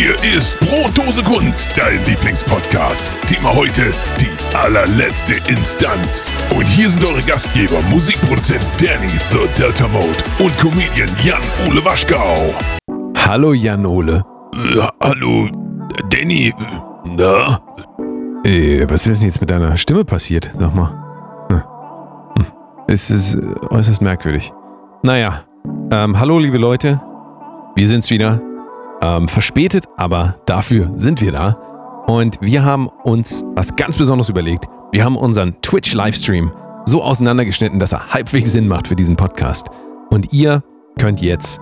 Hier ist Brotdose Kunst, dein Lieblingspodcast. Thema heute die allerletzte Instanz. Und hier sind eure Gastgeber, Musikproduzent Danny The Delta Mode und Comedian Jan-Ole Waschgau. Hallo Jan-Ole. Äh, hallo, Danny. Na? Äh, was ist denn jetzt mit deiner Stimme passiert? Sag mal. Hm. Hm. Es ist äh, äußerst merkwürdig. Naja, ähm, hallo liebe Leute. Wir sind's wieder. Ähm, verspätet, aber dafür sind wir da. Und wir haben uns was ganz Besonderes überlegt. Wir haben unseren Twitch-Livestream so auseinandergeschnitten, dass er halbwegs Sinn macht für diesen Podcast. Und ihr könnt jetzt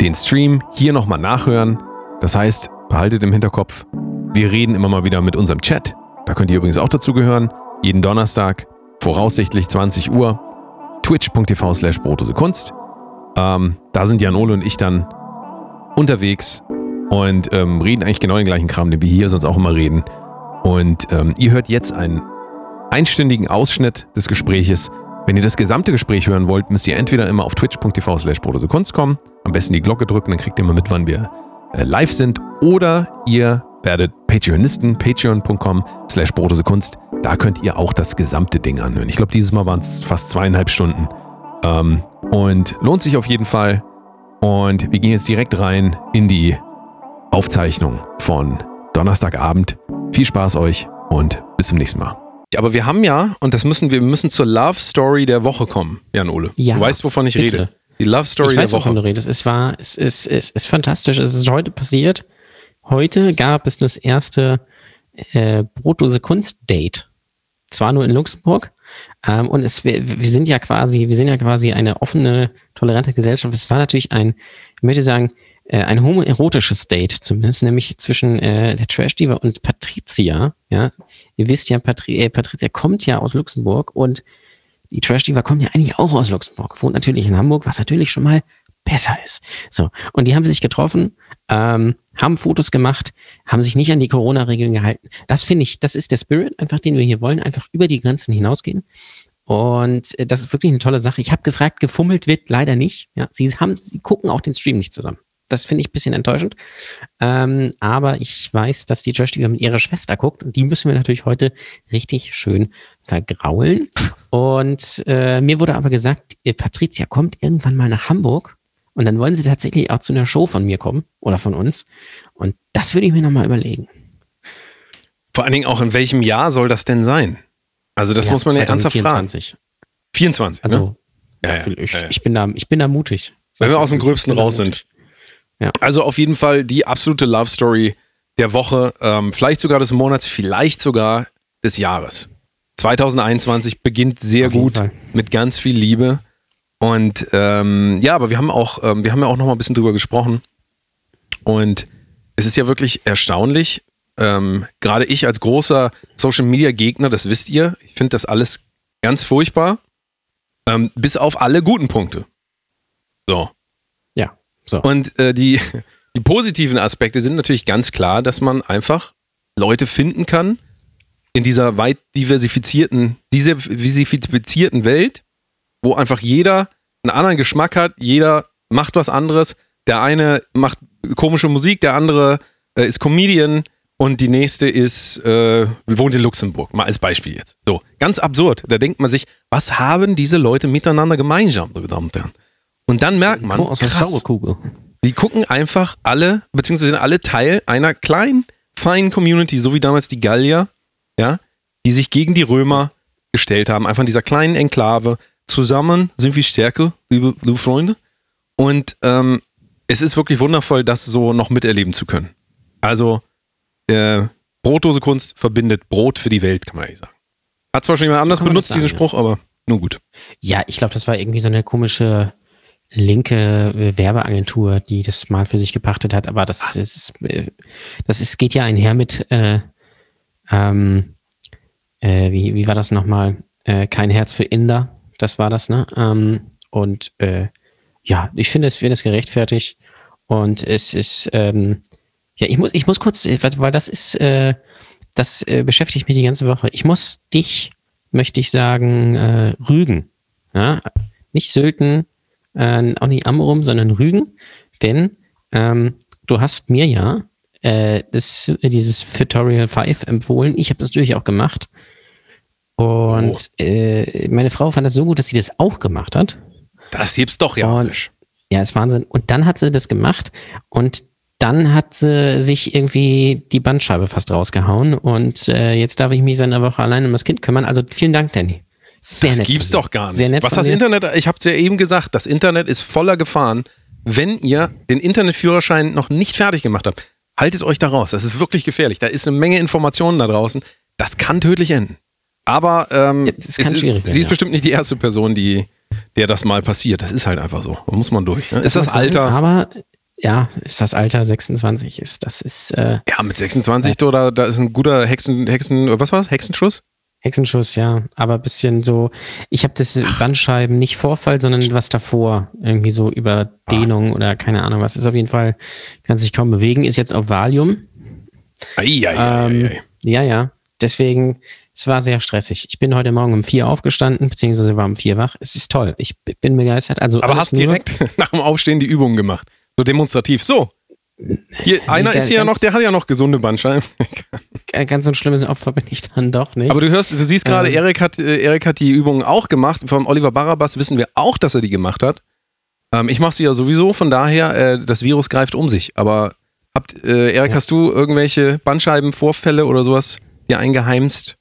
den Stream hier nochmal nachhören. Das heißt, behaltet im Hinterkopf, wir reden immer mal wieder mit unserem Chat. Da könnt ihr übrigens auch dazu gehören. Jeden Donnerstag, voraussichtlich 20 Uhr, twitch.tv slash Kunst. Ähm, da sind Jan Ole und ich dann unterwegs und ähm, reden eigentlich genau den gleichen Kram, den wir hier sonst auch immer reden. Und ähm, ihr hört jetzt einen einstündigen Ausschnitt des Gespräches. Wenn ihr das gesamte Gespräch hören wollt, müsst ihr entweder immer auf twitch.tv slash Kunst kommen, am besten die Glocke drücken, dann kriegt ihr immer mit, wann wir äh, live sind. Oder ihr werdet Patreonisten, patreon.com slash Kunst. Da könnt ihr auch das gesamte Ding anhören. Ich glaube, dieses Mal waren es fast zweieinhalb Stunden. Ähm, und lohnt sich auf jeden Fall. Und wir gehen jetzt direkt rein in die Aufzeichnung von Donnerstagabend. Viel Spaß euch und bis zum nächsten Mal. Aber wir haben ja, und das müssen wir, müssen zur Love Story der Woche kommen, Jan Ole. Ja, du weißt, wovon ich bitte. rede. Die Love Story ich weiß, der Woche. Wovon du redest. Es war, es ist, es ist fantastisch. Es ist heute passiert. Heute gab es das erste äh, Brotdose Kunst Date. Zwar nur in Luxemburg, ähm, und es, wir, wir sind ja quasi, wir sind ja quasi eine offene, tolerante Gesellschaft. Es war natürlich ein, ich möchte sagen, äh, ein homoerotisches Date zumindest, nämlich zwischen äh, der Trash Diva und Patricia. Ja, ihr wisst ja, Patri äh, Patricia kommt ja aus Luxemburg und die Trash Diva kommt ja eigentlich auch aus Luxemburg, wohnt natürlich in Hamburg, was natürlich schon mal besser ist. So und die haben sich getroffen, ähm, haben Fotos gemacht, haben sich nicht an die Corona-Regeln gehalten. Das finde ich, das ist der Spirit, einfach den wir hier wollen, einfach über die Grenzen hinausgehen. Und äh, das ist wirklich eine tolle Sache. Ich habe gefragt, gefummelt wird leider nicht. Ja, sie haben, sie gucken auch den Stream nicht zusammen. Das finde ich ein bisschen enttäuschend. Ähm, aber ich weiß, dass die Trash mit ihrer Schwester guckt und die müssen wir natürlich heute richtig schön vergraulen. Und äh, mir wurde aber gesagt, Patricia kommt irgendwann mal nach Hamburg und dann wollen sie tatsächlich auch zu einer Show von mir kommen oder von uns. Und das würde ich mir nochmal überlegen. Vor allen Dingen auch in welchem Jahr soll das denn sein? Also das ja, muss man ja ernsthaft fragen. 24. Also ne? ja, ja, ich, ich, bin da, ich bin da mutig. Wenn wir aus dem Gröbsten raus sind. Ja. Also auf jeden Fall die absolute Love Story der Woche, ähm, vielleicht sogar des Monats, vielleicht sogar des Jahres. 2021 beginnt sehr gut mit ganz viel Liebe. Und ähm, ja, aber wir haben auch, ähm, wir haben ja auch noch mal ein bisschen drüber gesprochen. Und es ist ja wirklich erstaunlich. Ähm, Gerade ich als großer Social Media Gegner, das wisst ihr, ich finde das alles ganz furchtbar. Ähm, bis auf alle guten Punkte. So. So. Und äh, die, die positiven Aspekte sind natürlich ganz klar, dass man einfach Leute finden kann in dieser weit diversifizierten, diversifizierten Welt, wo einfach jeder einen anderen Geschmack hat, jeder macht was anderes. Der eine macht komische Musik, der andere äh, ist Comedian und die nächste ist, äh, wohnt in Luxemburg, mal als Beispiel jetzt. So, ganz absurd. Da denkt man sich, was haben diese Leute miteinander gemeinsam, meine Damen und Herren? Und dann merkt man, oh, krass, die gucken einfach alle, beziehungsweise sind alle Teil einer kleinen, feinen Community, so wie damals die Gallier, ja, die sich gegen die Römer gestellt haben, einfach in dieser kleinen Enklave. Zusammen sind wir stärker, liebe, liebe Freunde. Und ähm, es ist wirklich wundervoll, das so noch miterleben zu können. Also, äh, Brotdose Kunst verbindet Brot für die Welt, kann man eigentlich sagen. Hat zwar schon jemand anders benutzt, sagen, diesen Spruch, aber nur gut. Ja, ich glaube, das war irgendwie so eine komische linke äh, Werbeagentur, die das mal für sich gepachtet hat, aber das ist, äh, das ist, geht ja einher mit, äh, ähm, äh, wie, wie war das nochmal? Äh, kein Herz für Inder, das war das, ne? Ähm, und äh, ja, ich finde es, finde es gerechtfertigt und es ist, ähm, ja, ich muss, ich muss kurz, weil das ist, äh, das äh, beschäftigt mich die ganze Woche. Ich muss dich, möchte ich sagen, äh, rügen. Ja? Nicht sülten, äh, auch nicht Amrum, sondern Rügen, denn ähm, du hast mir ja äh, das, dieses Tutorial 5 empfohlen. Ich habe das natürlich auch gemacht. Und oh. äh, meine Frau fand das so gut, dass sie das auch gemacht hat. Das hebt's doch ja. Und, ja, ist Wahnsinn. Und dann hat sie das gemacht und dann hat sie sich irgendwie die Bandscheibe fast rausgehauen und äh, jetzt darf ich mich seit einer Woche allein um das Kind kümmern. Also vielen Dank, Danny. Sehr das nett gibt's doch gar nicht. Was das Internet, ich habe es ja eben gesagt, das Internet ist voller Gefahren. Wenn ihr den Internetführerschein noch nicht fertig gemacht habt, haltet euch da raus. Das ist wirklich gefährlich. Da ist eine Menge Informationen da draußen. Das kann tödlich enden. Aber ähm, kann ist, sie ist bestimmt nicht die erste Person, die der das mal passiert. Das ist halt einfach so. Da muss man durch. Ne? Ist das, das Alter? aber ja, ist das Alter 26 ist. Das ist. Äh, ja, mit 26 äh, oder da ist ein guter Hexen, Hexen, was war's? Hexenschuss? Hexenschuss, ja. Aber ein bisschen so. Ich habe das Bandscheiben nicht Vorfall, sondern was davor. Irgendwie so Überdehnung ah. oder keine Ahnung was. Ist auf jeden Fall, kann sich kaum bewegen. Ist jetzt auf Valium. Ei, ei, ähm, ei, ja, ja. Deswegen, es war sehr stressig. Ich bin heute Morgen um vier aufgestanden, beziehungsweise war um vier wach. Es ist toll. Ich bin begeistert. Also Aber hast direkt nach dem Aufstehen die Übungen gemacht. So demonstrativ. So. Hier, einer ist hier ja noch, der hat ja noch gesunde Bandscheiben. ganz so ein schlimmes Opfer bin ich dann doch nicht. Aber du hörst, du siehst gerade, ähm. Erik hat, äh, Erik hat die Übungen auch gemacht. Vom Oliver Barabas wissen wir auch, dass er die gemacht hat. Ähm, ich mache sie ja sowieso, von daher, äh, das Virus greift um sich. Aber habt, äh, Erik, ja. hast du irgendwelche Bandscheibenvorfälle oder sowas dir eingeheimst?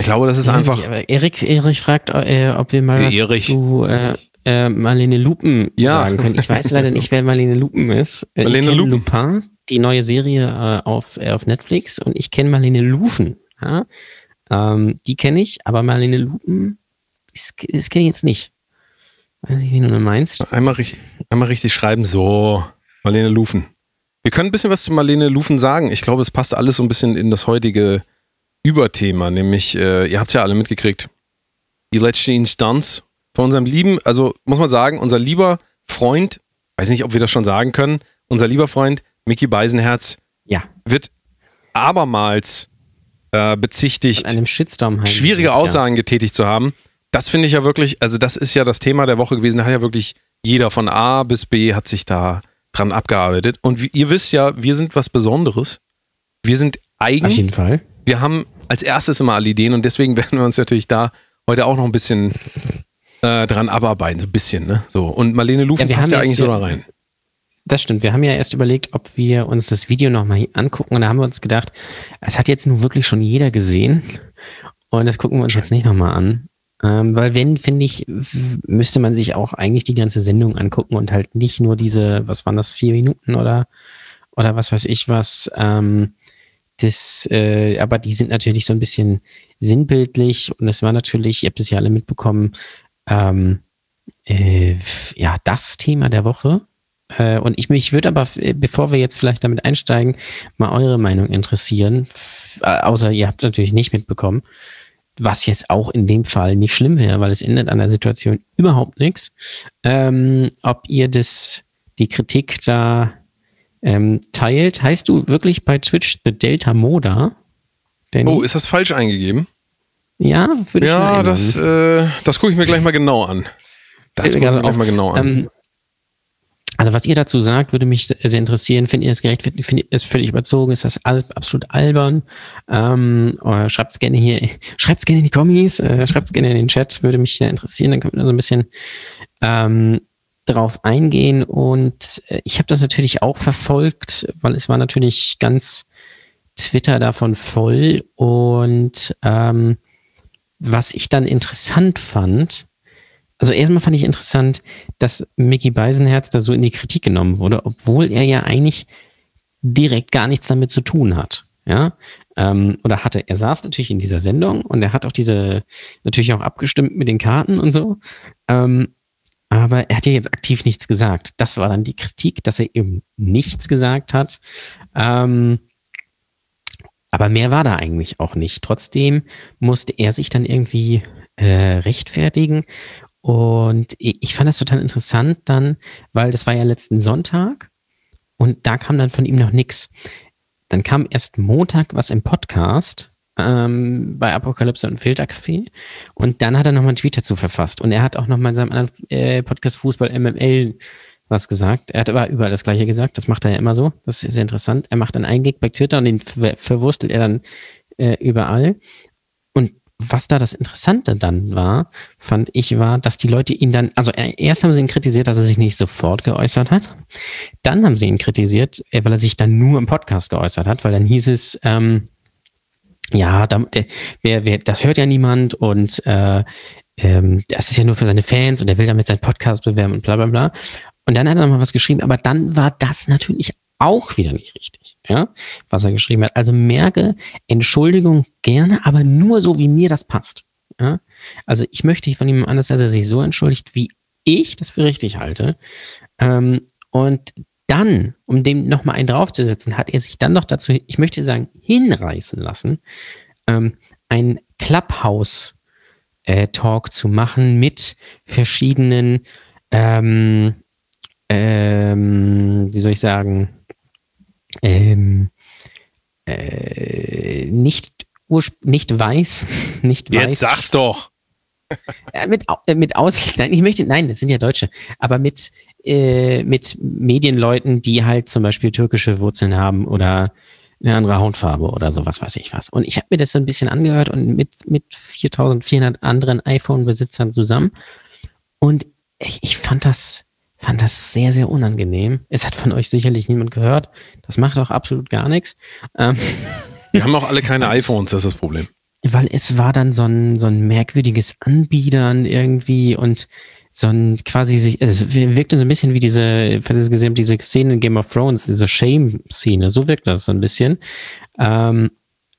Ich glaube, das ist ja, einfach. Erik, Erik fragt, äh, ob wir mal was Erich. zu äh, Marlene Lupen ja. sagen können. Ich weiß leider nicht, wer Marlene Lupen ist. Äh, Marlene Lupen. Lupin, die neue Serie äh, auf, äh, auf Netflix und ich kenne Marlene Lufen. Ja? Ähm, die kenne ich, aber Marlene Lupen, das, das kenne ich jetzt nicht. Weiß nicht, wie du meinst. Einmal, einmal richtig schreiben, so, Marlene Lufen. Wir können ein bisschen was zu Marlene Lufen sagen. Ich glaube, es passt alles so ein bisschen in das heutige Überthema, nämlich, äh, ihr habt es ja alle mitgekriegt, die letzte Instanz von unserem lieben, also muss man sagen, unser lieber Freund, weiß nicht, ob wir das schon sagen können, unser lieber Freund Mickey Beisenherz ja. wird abermals äh, bezichtigt, schwierige Aussagen ja. getätigt zu haben. Das finde ich ja wirklich, also das ist ja das Thema der Woche gewesen. Da hat ja wirklich jeder von A bis B hat sich da dran abgearbeitet. Und wie, ihr wisst ja, wir sind was Besonderes. Wir sind eigen. Auf jeden Fall wir haben als erstes immer alle Ideen und deswegen werden wir uns natürlich da heute auch noch ein bisschen äh, dran abarbeiten, so ein bisschen, ne? So. Und Marlene Lufen ja, passt ja eigentlich so da rein. Das stimmt. Wir haben ja erst überlegt, ob wir uns das Video nochmal angucken und da haben wir uns gedacht, es hat jetzt nun wirklich schon jeder gesehen und das gucken wir uns jetzt nicht nochmal an. Ähm, weil wenn, finde ich, müsste man sich auch eigentlich die ganze Sendung angucken und halt nicht nur diese, was waren das, vier Minuten oder, oder was weiß ich was, ähm, das, äh, aber die sind natürlich so ein bisschen sinnbildlich und es war natürlich, ihr habt es ja alle mitbekommen, ähm, äh, ja, das Thema der Woche. Äh, und ich mich würde aber, bevor wir jetzt vielleicht damit einsteigen, mal eure Meinung interessieren. Äh, außer ihr habt es natürlich nicht mitbekommen, was jetzt auch in dem Fall nicht schlimm wäre, weil es ändert an der Situation überhaupt nichts. Ähm, ob ihr das, die Kritik da ähm, teilt. Heißt du wirklich bei Twitch The Delta Moda? Denn oh, ist das falsch eingegeben? Ja, würde ich Ja, das, äh, das gucke ich mir gleich mal genau an. Das gucke ich mir gleich mal genau an. Ähm, also was ihr dazu sagt, würde mich sehr interessieren. Findet ihr das gerecht? Findet ihr es völlig überzogen? Ist das alles absolut albern? Ähm, schreibt es gerne hier, schreibt es gerne in die Kommis, äh, schreibt es gerne in den Chat, würde mich sehr interessieren. Dann können wir so ein bisschen ähm, drauf eingehen und äh, ich habe das natürlich auch verfolgt, weil es war natürlich ganz Twitter davon voll und ähm, was ich dann interessant fand, also erstmal fand ich interessant, dass Mickey Beisenherz da so in die Kritik genommen wurde, obwohl er ja eigentlich direkt gar nichts damit zu tun hat. Ja, ähm, oder hatte. Er saß natürlich in dieser Sendung und er hat auch diese natürlich auch abgestimmt mit den Karten und so. Ähm, aber er hat ja jetzt aktiv nichts gesagt. Das war dann die Kritik, dass er eben nichts gesagt hat. Ähm, aber mehr war da eigentlich auch nicht. Trotzdem musste er sich dann irgendwie äh, rechtfertigen. Und ich fand das total interessant dann, weil das war ja letzten Sonntag und da kam dann von ihm noch nichts. Dann kam erst Montag was im Podcast ähm, bei Apokalypse und Filtercafé. Und dann hat er nochmal einen Tweet dazu verfasst. Und er hat auch nochmal in seinem anderen äh, Podcast Fußball MML was gesagt. Er hat aber überall das Gleiche gesagt. Das macht er ja immer so. Das ist sehr interessant. Er macht dann einen Gig bei Twitter und den ver verwurstelt er dann äh, überall. Und was da das Interessante dann war, fand ich, war, dass die Leute ihn dann, also erst haben sie ihn kritisiert, dass er sich nicht sofort geäußert hat. Dann haben sie ihn kritisiert, äh, weil er sich dann nur im Podcast geäußert hat, weil dann hieß es, ähm, ja, da, wer, wer, das hört ja niemand und äh, ähm, das ist ja nur für seine Fans und er will damit seinen Podcast bewerben und bla bla bla. Und dann hat er nochmal was geschrieben, aber dann war das natürlich auch wieder nicht richtig, ja, was er geschrieben hat. Also merke, Entschuldigung gerne, aber nur so, wie mir das passt. Ja? Also ich möchte von ihm anders, dass er sich so entschuldigt, wie ich das für richtig halte. Ähm, und dann, um dem nochmal einen draufzusetzen, hat er sich dann noch dazu, ich möchte sagen, hinreißen lassen, ähm, ein Clubhouse-Talk äh, zu machen mit verschiedenen, ähm, ähm, wie soll ich sagen, ähm, äh, nicht, nicht weiß, nicht weiß. Jetzt sag's doch. Äh, mit, äh, mit Aus, nein, ich möchte, nein, das sind ja Deutsche, aber mit, äh, mit Medienleuten, die halt zum Beispiel türkische Wurzeln haben oder eine andere Hautfarbe oder sowas weiß ich was. Und ich habe mir das so ein bisschen angehört und mit, mit 4400 anderen iPhone-Besitzern zusammen. Und ich, ich fand das, fand das sehr, sehr unangenehm. Es hat von euch sicherlich niemand gehört. Das macht auch absolut gar nichts. Ähm, Wir haben auch alle keine iPhones, das ist das Problem. Weil es war dann so ein, so ein merkwürdiges Anbiedern irgendwie und so ein quasi sich, also es wirkte so ein bisschen wie diese, falls ihr gesehen habt, diese Szene in Game of Thrones, diese Shame-Szene, so wirkt das so ein bisschen. Ähm,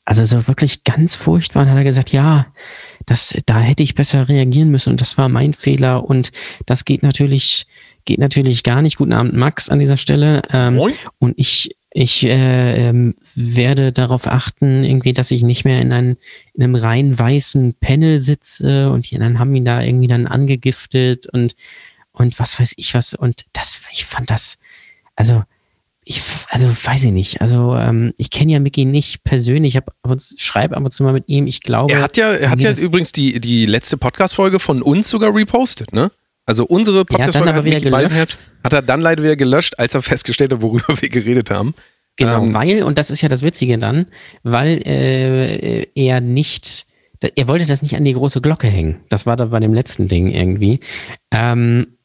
also so wirklich ganz furchtbar. Und hat er gesagt, ja, das, da hätte ich besser reagieren müssen und das war mein Fehler und das geht natürlich, geht natürlich gar nicht. Guten Abend, Max, an dieser Stelle. Ähm, und ich, ich äh, ähm, werde darauf achten, irgendwie, dass ich nicht mehr in, ein, in einem rein weißen Panel sitze und die anderen haben ihn da irgendwie dann angegiftet und, und was weiß ich was. Und das, ich fand das, also, ich, also weiß ich nicht. Also ähm, ich kenne ja Mickey nicht persönlich. Ich schreibe ab und zu mal mit ihm. Ich glaube. Er hat ja, er hat ja übrigens die, die letzte Podcast-Folge von uns sogar repostet, ne? Also unsere Podcast-Folge hat Beisenherz, hat er dann leider wieder gelöscht, als er festgestellt hat, worüber wir geredet haben. Genau, ähm, weil, und das ist ja das Witzige dann, weil äh, er nicht, er wollte das nicht an die große Glocke hängen. Das war da bei dem letzten Ding irgendwie. Ähm,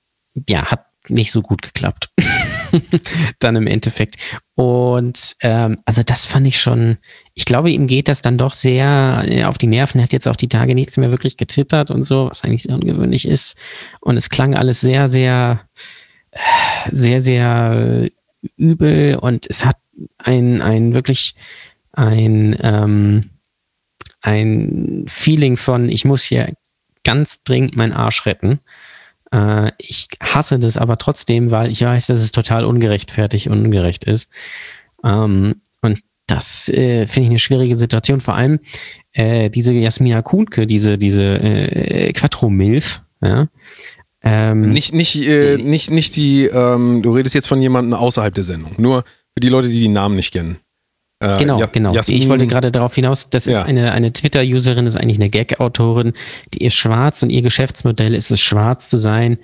ja, hat nicht so gut geklappt. dann im Endeffekt. Und ähm, also das fand ich schon, ich glaube, ihm geht das dann doch sehr äh, auf die Nerven. Er hat jetzt auch die Tage nichts mehr wirklich gezittert und so, was eigentlich sehr ungewöhnlich ist. Und es klang alles sehr, sehr, sehr, sehr übel und es hat ein, ein wirklich ein, ähm, ein Feeling von, ich muss hier ganz dringend meinen Arsch retten. Äh, ich hasse das aber trotzdem, weil ich weiß, dass es total ungerechtfertigt und ungerecht ist. Ähm, und das äh, finde ich eine schwierige Situation. Vor allem äh, diese Jasmina Kuhnke, diese, diese äh, Quattro-Milf, ja, ähm, nicht, nicht, äh, nicht, nicht die, ähm, du redest jetzt von jemandem außerhalb der Sendung. Nur für die Leute, die die Namen nicht kennen. Äh, genau, ja, genau. Jasmin, ich wollte gerade darauf hinaus, das ist ja. eine, eine Twitter-Userin, ist eigentlich eine Gag-Autorin, die ist schwarz und ihr Geschäftsmodell ist es, schwarz zu sein.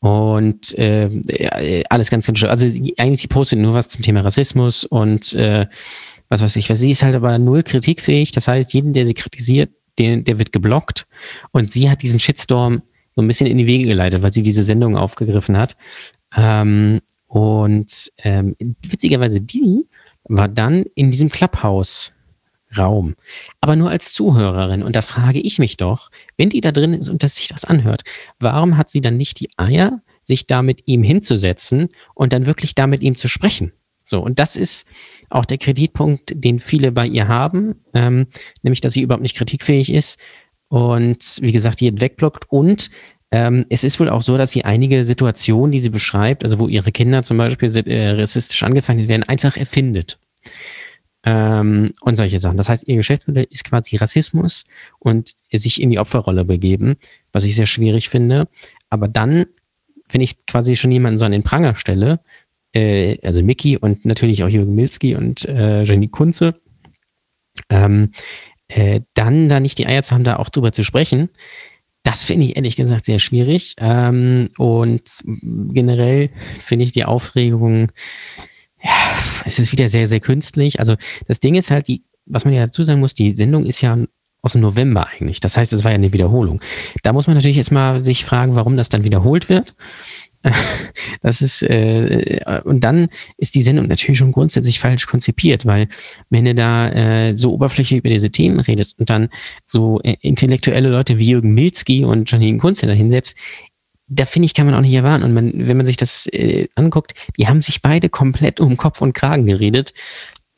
Und äh, alles ganz, ganz schön. Also eigentlich sie postet nur was zum Thema Rassismus und äh, was weiß ich. Was sie ist halt aber null kritikfähig. Das heißt, jeden, der sie kritisiert, der, der wird geblockt. Und sie hat diesen Shitstorm so ein bisschen in die Wege geleitet, weil sie diese Sendung aufgegriffen hat. Ähm, und ähm, witzigerweise, die war dann in diesem Clubhouse-Raum, aber nur als Zuhörerin. Und da frage ich mich doch, wenn die da drin ist und dass sich das anhört, warum hat sie dann nicht die Eier, sich da mit ihm hinzusetzen und dann wirklich da mit ihm zu sprechen? So, und das ist auch der Kreditpunkt, den viele bei ihr haben, ähm, nämlich, dass sie überhaupt nicht kritikfähig ist und wie gesagt, jeden wegblockt und ähm, es ist wohl auch so, dass sie einige Situationen, die sie beschreibt, also wo ihre Kinder zum Beispiel äh, rassistisch angefangen werden, einfach erfindet. Ähm, und solche Sachen. Das heißt, ihr Geschäftsmodell ist quasi Rassismus und sich in die Opferrolle begeben, was ich sehr schwierig finde. Aber dann, wenn ich quasi schon jemanden so an den Pranger stelle, äh, also Mickey und natürlich auch Jürgen Milski und äh, Jenny Kunze, ähm, äh, dann da nicht die Eier zu haben, da auch drüber zu sprechen, Das finde ich ehrlich gesagt sehr schwierig. Ähm, und generell finde ich die Aufregung, ja, es ist wieder sehr, sehr künstlich. Also das Ding ist halt, die, was man ja dazu sagen muss, die Sendung ist ja aus dem November eigentlich. Das heißt, es war ja eine Wiederholung. Da muss man natürlich jetzt mal sich fragen, warum das dann wiederholt wird. Das ist, äh, und dann ist die Sendung natürlich schon grundsätzlich falsch konzipiert, weil wenn du da äh, so oberflächlich über diese Themen redest und dann so äh, intellektuelle Leute wie Jürgen Milzki und Janine Kunze da hinsetzt, da finde ich, kann man auch nicht erwarten. Und man, wenn man sich das äh, anguckt, die haben sich beide komplett um Kopf und Kragen geredet.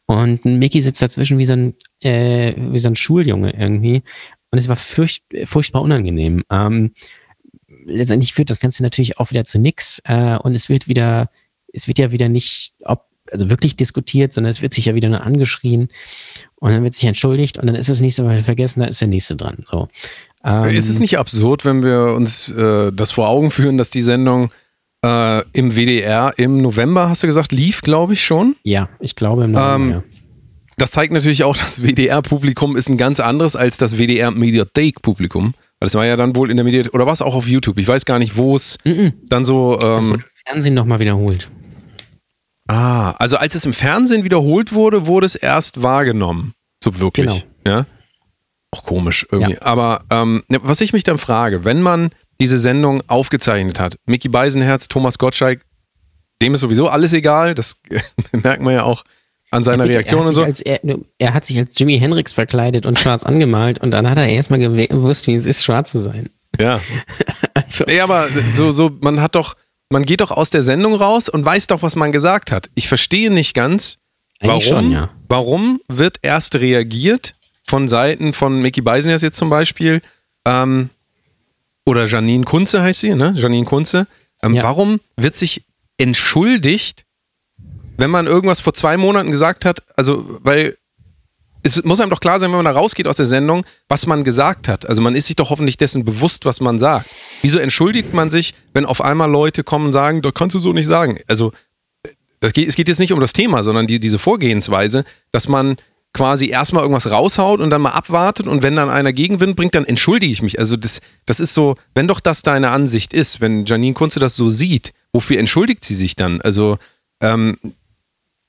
Und Mickey sitzt dazwischen wie so ein, äh, wie so ein Schuljunge irgendwie. Und es war furcht, furchtbar unangenehm. Ähm, letztendlich führt das Ganze natürlich auch wieder zu nix äh, und es wird wieder, es wird ja wieder nicht, ob, also wirklich diskutiert, sondern es wird sich ja wieder nur angeschrien und dann wird sich entschuldigt und dann ist das nächste Mal vergessen, da ist der nächste dran. So. Ähm, ist es nicht absurd, wenn wir uns äh, das vor Augen führen, dass die Sendung äh, im WDR im November, hast du gesagt, lief, glaube ich schon? Ja, ich glaube im November. Ähm, ja. Das zeigt natürlich auch, das WDR-Publikum ist ein ganz anderes als das WDR-Mediathek-Publikum. Das war ja dann wohl in der Mediathek, oder war es auch auf YouTube? Ich weiß gar nicht, wo es mm -mm. dann so. Ähm, das wurde im Fernsehen nochmal wiederholt. Ah, also als es im Fernsehen wiederholt wurde, wurde es erst wahrgenommen. So wirklich. Genau. Ja. Auch komisch irgendwie. Ja. Aber ähm, ne, was ich mich dann frage, wenn man diese Sendung aufgezeichnet hat, Mickey Beisenherz, Thomas Gottschalk, dem ist sowieso alles egal, das merkt man ja auch an seiner ja, Reaktion und so. Als, er, er, hat sich als Jimi Hendrix verkleidet und schwarz angemalt und dann hat er erstmal gewusst, wie es ist, schwarz zu sein. Ja. also. Ja, aber so, so, man hat doch, man geht doch aus der Sendung raus und weiß doch, was man gesagt hat. Ich verstehe nicht ganz, warum, schon, ja. warum wird erst reagiert von Seiten von Mickey Beisenherz jetzt zum Beispiel, ähm, oder Janine Kunze heißt sie, ne? Janine Kunze. Ähm, ja. Warum wird sich entschuldigt, wenn man irgendwas vor zwei Monaten gesagt hat, also, weil es muss einem doch klar sein, wenn man da rausgeht aus der Sendung, was man gesagt hat. Also man ist sich doch hoffentlich dessen bewusst, was man sagt. Wieso entschuldigt man sich, wenn auf einmal Leute kommen und sagen, das kannst du so nicht sagen? Also das geht, es geht jetzt nicht um das Thema, sondern die, diese Vorgehensweise, dass man quasi erstmal irgendwas raushaut und dann mal abwartet und wenn dann einer Gegenwind bringt, dann entschuldige ich mich. Also das, das ist so, wenn doch das deine Ansicht ist, wenn Janine Kunze das so sieht, wofür entschuldigt sie sich dann? Also ähm,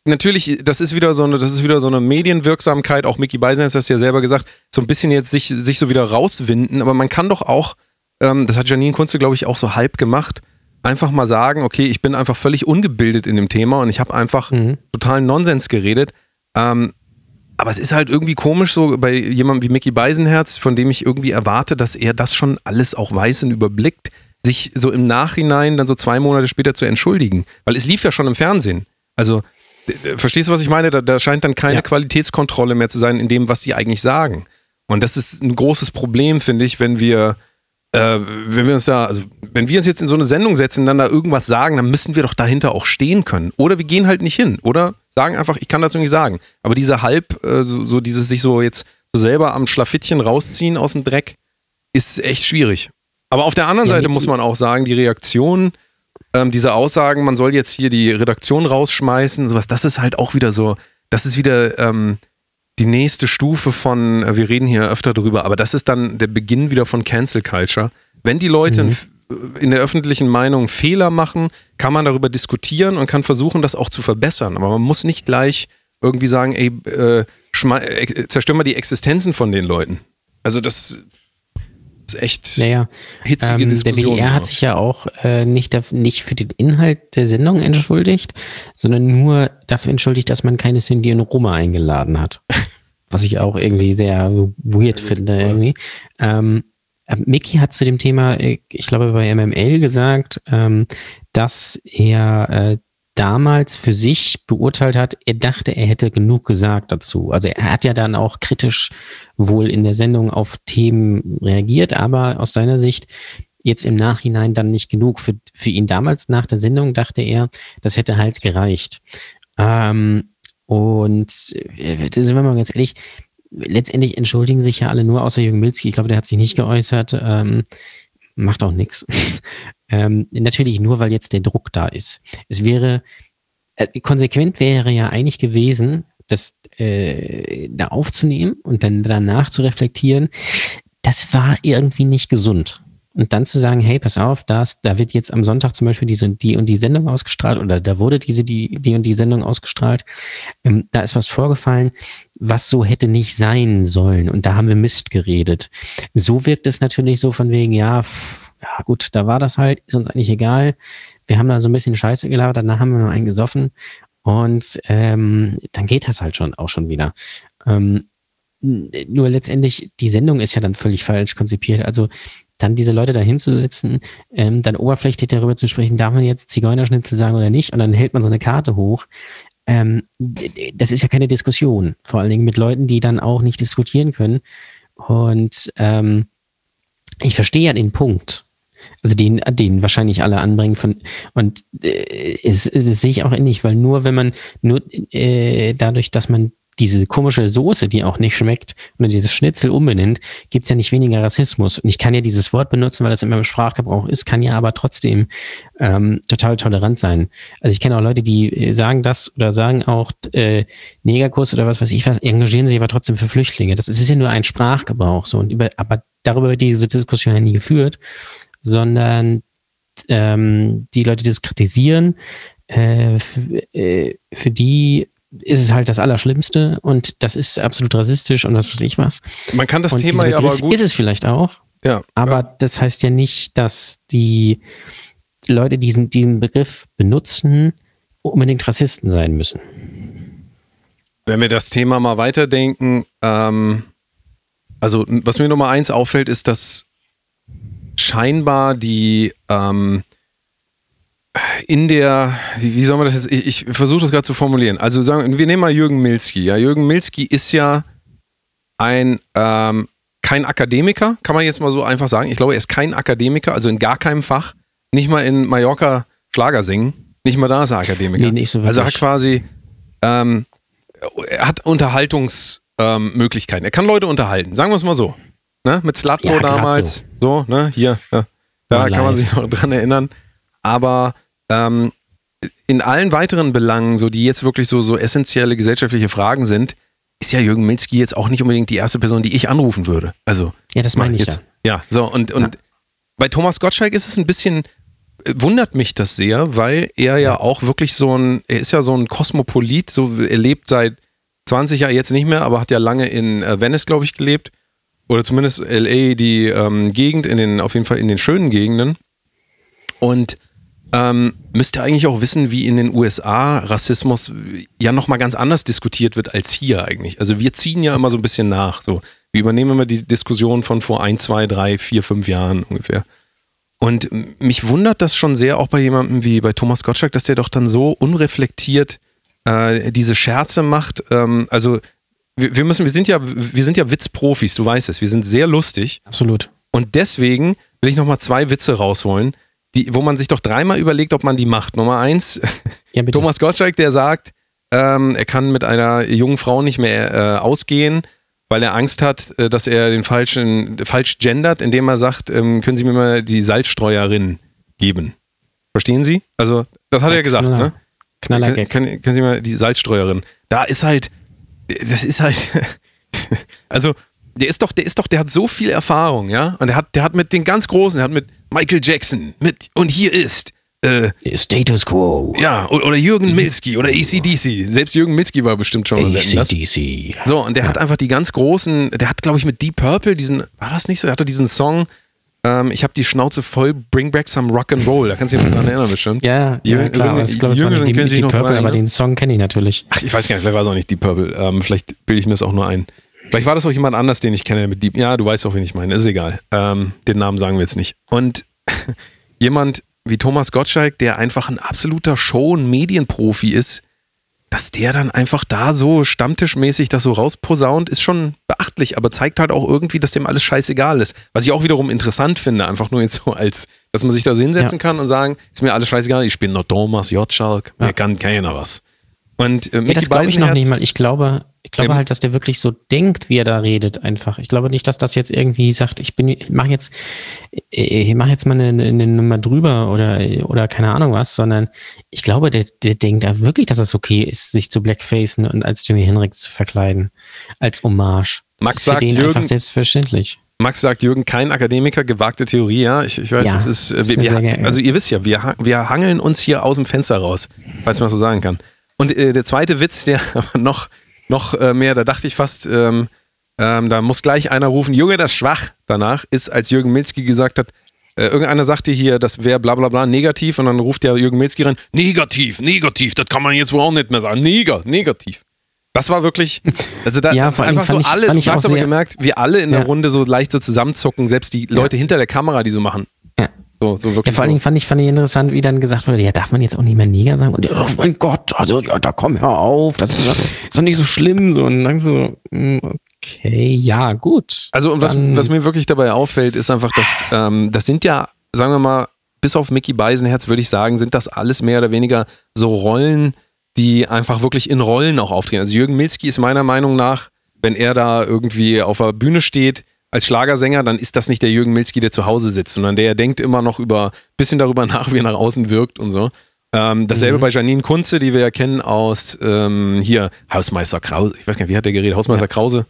natürlich, das ist wieder so eine, das ist wieder so eine Medienwirksamkeit, auch Mickey Beisen hat das ja selber gesagt, so ein bisschen jetzt sich, sich so wieder rauswinden, aber man kann doch auch, ähm, das hat Janine Kunze, glaube ich, auch so halb gemacht, einfach mal sagen, okay, ich bin einfach völlig ungebildet in dem Thema und ich habe einfach mhm. totalen Nonsens geredet. Ähm, aber es ist halt irgendwie komisch so bei jemandem wie Mickey Beisenherz, von dem ich irgendwie erwarte, dass er das schon alles auch weiß und überblickt, sich so im Nachhinein dann so zwei Monate später zu entschuldigen. Weil es lief ja schon im Fernsehen. Also Verstehst du, was ich meine? Da, da scheint dann keine ja. Qualitätskontrolle mehr zu sein in dem, was sie eigentlich sagen. Und das ist ein großes Problem, finde ich, wenn wir, äh, wenn wir uns da, also wenn wir uns jetzt in so eine Sendung setzen und dann da irgendwas sagen, dann müssen wir doch dahinter auch stehen können. Oder wir gehen halt nicht hin. Oder sagen einfach, ich kann dazu nicht sagen. Aber diese halb, äh, so, so dieses sich so jetzt so selber am Schlafittchen rausziehen aus dem Dreck, ist echt schwierig. Aber auf der anderen ja, Seite muss man auch sagen, die Reaktion ähm, diese Aussagen, man soll jetzt hier die Redaktion rausschmeißen, sowas, das ist halt auch wieder so, das ist wieder ähm, die nächste Stufe von, äh, wir reden hier öfter drüber, aber das ist dann der Beginn wieder von Cancel Culture. Wenn die Leute mhm. in der öffentlichen Meinung Fehler machen, kann man darüber diskutieren und kann versuchen, das auch zu verbessern. Aber man muss nicht gleich irgendwie sagen, ey, äh, äh zerstör mal die Existenzen von den Leuten. Also das, echt naja, hitzige ähm, Diskussion. Der WDR hat sich ja auch äh, nicht, nicht für den Inhalt der Sendung entschuldigt, sondern nur dafür entschuldigt, dass man keine Cindy und Roma eingeladen hat. Was ich auch irgendwie sehr weird finde irgendwie. Ähm, äh, Mickey hat zu dem Thema, äh, ich glaube bei MML gesagt, ähm, dass er äh, damals für sich beurteilt hat, er dachte, er hätte genug gesagt dazu. Also er hat ja dann auch kritisch wohl in der Sendung auf Themen reagiert, aber aus seiner Sicht jetzt im Nachhinein dann nicht genug. Für, für ihn damals nach der Sendung dachte er, das hätte halt gereicht. Ähm, und äh, sind wir mal ganz ehrlich, letztendlich entschuldigen sich ja alle nur, außer Jürgen Milzki. Ich glaube, der hat sich nicht geäußert. Ähm, macht auch nichts. Ähm, natürlich nur, weil jetzt der Druck da ist. Es wäre, äh, konsequent wäre ja eigentlich gewesen, das äh, da aufzunehmen und dann danach zu reflektieren. das war irgendwie nicht gesund. Und dann zu sagen, hey, pass auf, das, da wird jetzt am Sonntag zum Beispiel diese, die und die Sendung ausgestrahlt oder da wurde diese, die, die und die Sendung ausgestrahlt. Ähm, da ist was vorgefallen, was so hätte nicht sein sollen. Und da haben wir Mist geredet. So wirkt es natürlich so von wegen, ja, pff, ja gut, da war das halt, ist uns eigentlich egal. Wir haben da so ein bisschen Scheiße gelabert, danach haben wir noch einen gesoffen. Und ähm, dann geht das halt schon auch schon wieder. Ähm, nur letztendlich, die Sendung ist ja dann völlig falsch konzipiert. Also dann diese Leute da hinzusetzen, ähm, dann oberflächlich darüber zu sprechen, darf man jetzt Zigeunerschnitzel sagen oder nicht? Und dann hält man so eine Karte hoch. Ähm, das ist ja keine Diskussion. Vor allen Dingen mit Leuten, die dann auch nicht diskutieren können. Und ähm, ich verstehe ja den Punkt. Also den, den wahrscheinlich alle anbringen von und äh, es, es sehe ich auch ähnlich, weil nur wenn man nur äh, dadurch, dass man diese komische Soße, die auch nicht schmeckt, oder dieses Schnitzel umbenennt, gibt es ja nicht weniger Rassismus. Und ich kann ja dieses Wort benutzen, weil das in meinem Sprachgebrauch ist, kann ja aber trotzdem ähm, total tolerant sein. Also ich kenne auch Leute, die äh, sagen das oder sagen auch äh, Negerkurs oder was weiß ich was, engagieren sich aber trotzdem für Flüchtlinge. Das ist ja nur ein Sprachgebrauch. So. Und über, aber darüber wird diese Diskussion ja nie geführt, sondern ähm, die Leute, die das kritisieren, äh, äh für die ist es halt das Allerschlimmste und das ist absolut rassistisch und was weiß ich was. Man kann das und Thema ja aber gut. Ist es vielleicht auch. Ja. Aber ja. das heißt ja nicht, dass die Leute diesen, diesen Begriff benutzen, unbedingt Rassisten sein müssen. Wenn wir das Thema mal weiterdenken, ähm, also was mir Nummer eins auffällt, ist, dass scheinbar die ähm, in der, wie, wie soll man das jetzt, ich, ich versuche das gerade zu formulieren. Also sagen, wir nehmen mal Jürgen Milski. Ja, Jürgen Milski ist ja ein, ähm, kein Akademiker, kann man jetzt mal so einfach sagen. Ich glaube, er ist kein Akademiker, also in gar keinem Fach. Nicht mal in Mallorca Schlager singen. Nicht mal da ist er Akademiker. Nee, nicht so also er hat quasi, ähm, er hat Unterhaltungsmöglichkeiten. Ähm, er kann Leute unterhalten, sagen wir es mal so. Ne? Mit Slatko ja, damals, so. so, ne, hier, ja. da kann man sich noch dran erinnern. Aber ähm, in allen weiteren Belangen, so die jetzt wirklich so, so essentielle gesellschaftliche Fragen sind, ist ja Jürgen Milzki jetzt auch nicht unbedingt die erste Person, die ich anrufen würde. Also ja, das meine ich jetzt. Ja. ja, so und und ja. bei Thomas Gottschalk ist es ein bisschen äh, wundert mich das sehr, weil er ja auch wirklich so ein, er ist ja so ein Kosmopolit, so er lebt seit 20 Jahren jetzt nicht mehr, aber hat ja lange in äh, Venice, glaube ich, gelebt oder zumindest LA die ähm, Gegend in den auf jeden Fall in den schönen Gegenden und ähm, müsst ihr eigentlich auch wissen, wie in den USA Rassismus ja nochmal ganz anders diskutiert wird als hier eigentlich. Also wir ziehen ja immer so ein bisschen nach. So, wir übernehmen immer die Diskussion von vor ein, zwei, drei, vier, fünf Jahren ungefähr. Und mich wundert das schon sehr auch bei jemandem wie bei Thomas Gottschalk, dass der doch dann so unreflektiert äh, diese Scherze macht. Ähm, also wir, wir, müssen, wir sind ja, wir sind ja Witzprofis, du weißt es. Wir sind sehr lustig. Absolut. Und deswegen will ich nochmal zwei Witze rausholen die, wo man sich doch dreimal überlegt, ob man die macht. Nummer eins, ja, Thomas Gottschalk, der sagt, ähm, er kann mit einer jungen Frau nicht mehr äh, ausgehen, weil er Angst hat, äh, dass er den falschen, falsch gendert, indem er sagt, ähm, können Sie mir mal die Salzstreuerin geben. Verstehen Sie? Also, das hat ja, er gesagt, Knaller. ne? Knaller können, können, können Sie mal die Salzstreuerin. Da ist halt, das ist halt, also, der ist doch, der ist doch, der hat so viel Erfahrung, ja? Und der hat, der hat mit den ganz Großen, der hat mit Michael Jackson, mit, und hier ist, äh, Status Quo. Ja, oder Jürgen Milski oder ACDC. Selbst Jürgen Milski war bestimmt schon ACDC. So, und der ja. hat einfach die ganz großen, der hat, glaube ich, mit Deep Purple diesen, war das nicht so? Der hatte diesen Song, ähm, ich habe die Schnauze voll, Bring Back Some Rock and Roll. Da kannst du dich noch dran erinnern, bestimmt. Ja, ja klar. Jüngeren, ich glaube, es war nicht Deep, Deep Purple, aber den Song kenne ich natürlich. Ach, ich weiß gar nicht, wer war es auch nicht Deep Purple. Ähm, vielleicht bilde ich mir das auch nur ein. Vielleicht war das auch jemand anders, den ich kenne mit Deep. Ja, du weißt auch, wen ich meine. Ist egal. Ähm, den Namen sagen wir jetzt nicht. Und jemand wie Thomas Gottschalk, der einfach ein absoluter Show- und Medienprofi ist, dass der dann einfach da so stammtischmäßig das so rausposaunt, ist schon beachtlich, aber zeigt halt auch irgendwie, dass dem alles scheißegal ist. Was ich auch wiederum interessant finde, einfach nur jetzt so als, dass man sich da so hinsetzen ja. kann und sagen, ist mir alles scheißegal, ich bin nur Thomas Gottschalk, ja. mir kann keiner was. Und äh, ja, das glaube ich noch nicht mal. Ich glaube, ich glaube halt, dass der wirklich so denkt, wie er da redet, einfach. Ich glaube nicht, dass das jetzt irgendwie sagt, ich bin, ich mache jetzt, ich mache jetzt mal eine, eine Nummer drüber oder, oder keine Ahnung was, sondern ich glaube, der, der denkt da wirklich, dass es okay ist, sich zu blackfacen und als Jimi Hendrix zu verkleiden. Als Hommage. Max sagt, Jürgen, einfach selbstverständlich. Max sagt, Jürgen, kein Akademiker, gewagte Theorie, ja. Ich, ich weiß, ja, es ist, äh, wir, wir, also ihr wisst ja, wir, wir hangeln uns hier aus dem Fenster raus, falls man so sagen kann. Und äh, der zweite Witz, der noch, noch äh, mehr, da dachte ich fast, ähm, ähm, da muss gleich einer rufen, Junge, das schwach danach, ist, als Jürgen Milzki gesagt hat, äh, irgendeiner sagte hier, das wäre bla bla bla negativ und dann ruft der Jürgen Milzki rein, negativ, negativ, das kann man jetzt wohl auch nicht mehr sagen, Neger, negativ. Das war wirklich, also da ja, ist einfach so ich, alle, du hast aber gemerkt, wir alle in ja. der Runde so leicht so zusammenzucken, selbst die Leute ja. hinter der Kamera, die so machen. So, so wirklich ja, vor allem so. fand ich, fand ich interessant, wie dann gesagt wurde, ja, darf man jetzt auch nicht mehr Neger sagen? Und oh mein Gott, also, ja, da komm, hör auf, das ist, ist doch nicht so schlimm. So, und dann so, hm, okay, ja, gut. Also, und was, was mir wirklich dabei auffällt, ist einfach, dass, ähm, das sind ja, sagen wir mal, bis auf Mickey Beisenherz würde ich sagen, sind das alles mehr oder weniger so Rollen, die einfach wirklich in Rollen auch auftreten. Also Jürgen Milski ist meiner Meinung nach, wenn er da irgendwie auf der Bühne steht als Schlagersänger, dann ist das nicht der Jürgen Milski, der zu Hause sitzt, sondern der denkt immer noch über bisschen darüber nach, wie er nach außen wirkt und so. Ähm, dasselbe mhm. bei Janine Kunze, die wir ja kennen aus ähm, hier Hausmeister Krause. Ich weiß gar nicht, wie hat der geredet? Hausmeister ja. Krause.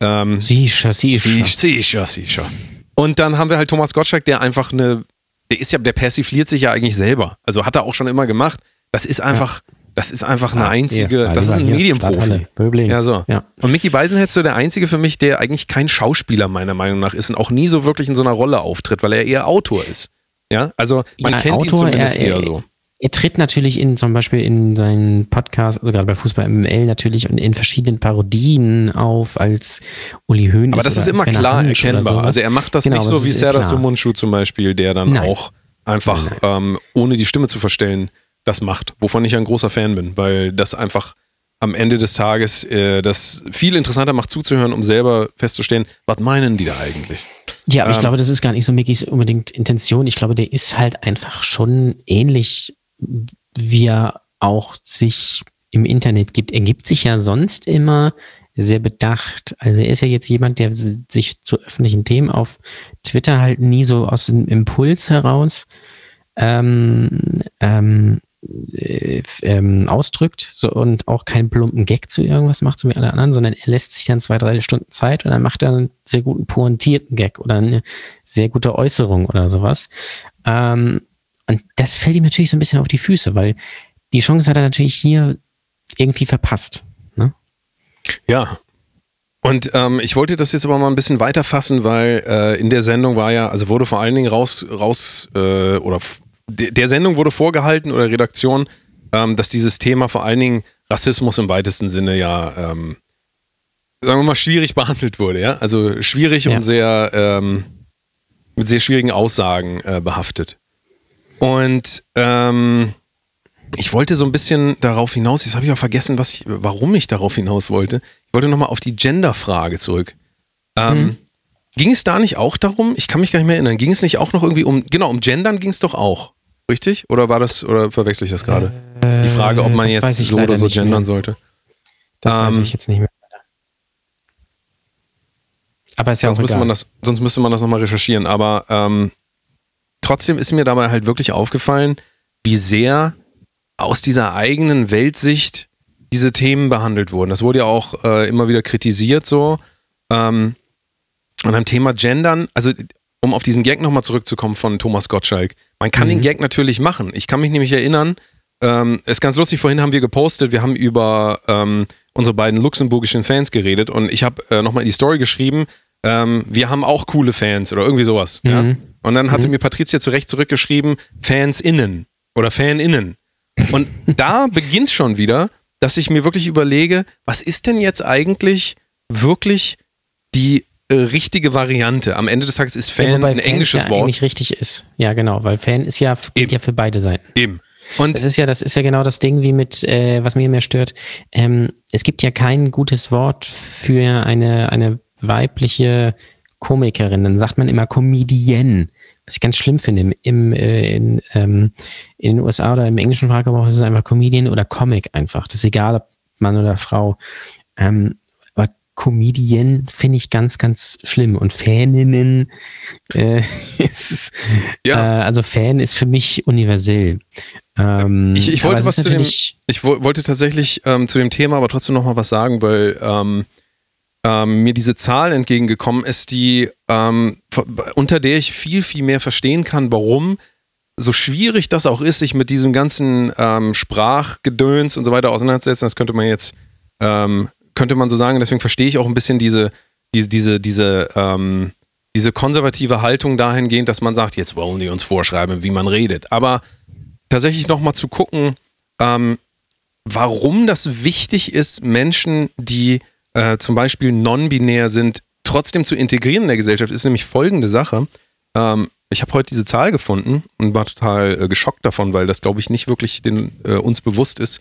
Ähm, sicher, sicher. Sicher, sicher. Und dann haben wir halt Thomas Gottschalk, der einfach eine, der ist ja, der persifliert sich ja eigentlich selber. Also hat er auch schon immer gemacht. Das ist einfach, ja. Das ist einfach eine ah, einzige, ja, das ist ein Medienprofi. Ja, so. Ja. Und Mickey Beisenherz so der einzige für mich, der eigentlich kein Schauspieler meiner Meinung nach ist und auch nie so wirklich in so einer Rolle auftritt, weil er eher Autor ist. Ja, also man ja, kennt Autor, ihn zumindest er, eher so. Er tritt natürlich in zum Beispiel in seinen Podcast, also gerade bei Fußball ML natürlich und in verschiedenen Parodien auf als Uli Hoeneß. Aber das ist immer klar erkennbar. Also er macht das genau, nicht so wie Serdar Sumunchu zum Beispiel, der dann Nein. auch einfach ähm, ohne die Stimme zu verstellen das macht, wovon ich ein großer Fan bin, weil das einfach am Ende des Tages äh, das viel interessanter macht zuzuhören, um selber festzustellen, was meinen die da eigentlich? Ja, aber ähm, ich glaube, das ist gar nicht so Mickys unbedingt Intention. Ich glaube, der ist halt einfach schon ähnlich, wie er auch sich im Internet gibt. Er gibt sich ja sonst immer sehr bedacht. Also er ist ja jetzt jemand, der sich zu öffentlichen Themen auf Twitter halt nie so aus dem Impuls heraus ähm, ähm, äh, ähm, ausdrückt so, und auch keinen plumpen Gag zu irgendwas macht, so wie alle anderen, sondern er lässt sich dann zwei, drei Stunden Zeit und dann macht er einen sehr guten pointierten Gag oder eine sehr gute Äußerung oder sowas. Ähm, und das fällt ihm natürlich so ein bisschen auf die Füße, weil die Chance hat er natürlich hier irgendwie verpasst. Ne? Ja, und ähm, ich wollte das jetzt aber mal ein bisschen weiterfassen, weil äh, in der Sendung war ja, also wurde vor allen Dingen raus, raus äh, oder der Sendung wurde vorgehalten oder Redaktion, ähm, dass dieses Thema vor allen Dingen Rassismus im weitesten Sinne ja, ähm, sagen wir mal, schwierig behandelt wurde, ja. Also schwierig ja. und sehr ähm, mit sehr schwierigen Aussagen äh, behaftet. Und ähm, ich wollte so ein bisschen darauf hinaus, jetzt habe ich auch vergessen, was ich, warum ich darauf hinaus wollte. Ich wollte nochmal auf die Gender-Frage zurück. Ähm, mhm. Ging es da nicht auch darum? Ich kann mich gar nicht mehr erinnern. Ging es nicht auch noch irgendwie um, genau, um Gendern ging es doch auch. Richtig? Oder war das, oder verwechsel ich das gerade? Äh, die Frage, ob man jetzt so oder so gendern mehr. sollte. Das ähm, weiß ich jetzt nicht mehr. Aber ist ja sonst auch müsste man das, Sonst müsste man das nochmal recherchieren. Aber ähm, trotzdem ist mir dabei halt wirklich aufgefallen, wie sehr aus dieser eigenen Weltsicht diese Themen behandelt wurden. Das wurde ja auch äh, immer wieder kritisiert so. Ähm, und beim Thema Gendern, also um auf diesen Gag nochmal zurückzukommen von Thomas Gottschalk, man kann mhm. den Gag natürlich machen. Ich kann mich nämlich erinnern, ähm, ist ganz lustig, vorhin haben wir gepostet, wir haben über ähm, unsere beiden luxemburgischen Fans geredet und ich habe äh, nochmal in die Story geschrieben, ähm, wir haben auch coole Fans oder irgendwie sowas. Mhm. Ja? Und dann hatte mhm. mir Patricia zurecht zurückgeschrieben, Fans innen oder Faninnen. Und da beginnt schon wieder, dass ich mir wirklich überlege, was ist denn jetzt eigentlich wirklich die äh, richtige Variante. Am Ende des Tages ist Fan ja, ein Fan englisches ja Wort. Eigentlich richtig ist. Ja, genau, weil Fan ist ja, ja für beide Seiten. Eben. Und das ist ja, das ist ja genau das Ding, wie mit, äh, was mir mehr stört. Ähm, es gibt ja kein gutes Wort für eine, eine weibliche Komikerin. Dann sagt man immer Comedienne. Was ich ganz schlimm finde. Im, äh, in, ähm, in den USA oder im englischen Sprachgebrauch ist es einfach Comedian oder Comic einfach. Das ist egal, ob Mann oder Frau. Ähm, Comedian finde ich ganz, ganz schlimm. Und Faninnen äh, ist, ja. äh, also Fan ist für mich universell. Ähm, ich, ich wollte was zu dem, ich wollte tatsächlich ähm, zu dem Thema aber trotzdem noch mal was sagen, weil ähm, ähm, mir diese Zahl entgegengekommen ist, die ähm, unter der ich viel, viel mehr verstehen kann, warum so schwierig das auch ist, sich mit diesem ganzen ähm, Sprachgedöns und so weiter auseinanderzusetzen. Das könnte man jetzt, ähm, könnte man so sagen. Deswegen verstehe ich auch ein bisschen diese, diese, diese, diese, ähm, diese konservative Haltung dahingehend, dass man sagt, jetzt wollen die uns vorschreiben, wie man redet. Aber tatsächlich nochmal zu gucken, ähm, warum das wichtig ist, Menschen, die äh, zum Beispiel non-binär sind, trotzdem zu integrieren in der Gesellschaft, ist nämlich folgende Sache. Ähm, ich habe heute diese Zahl gefunden und war total äh, geschockt davon, weil das, glaube ich, nicht wirklich den, äh, uns bewusst ist,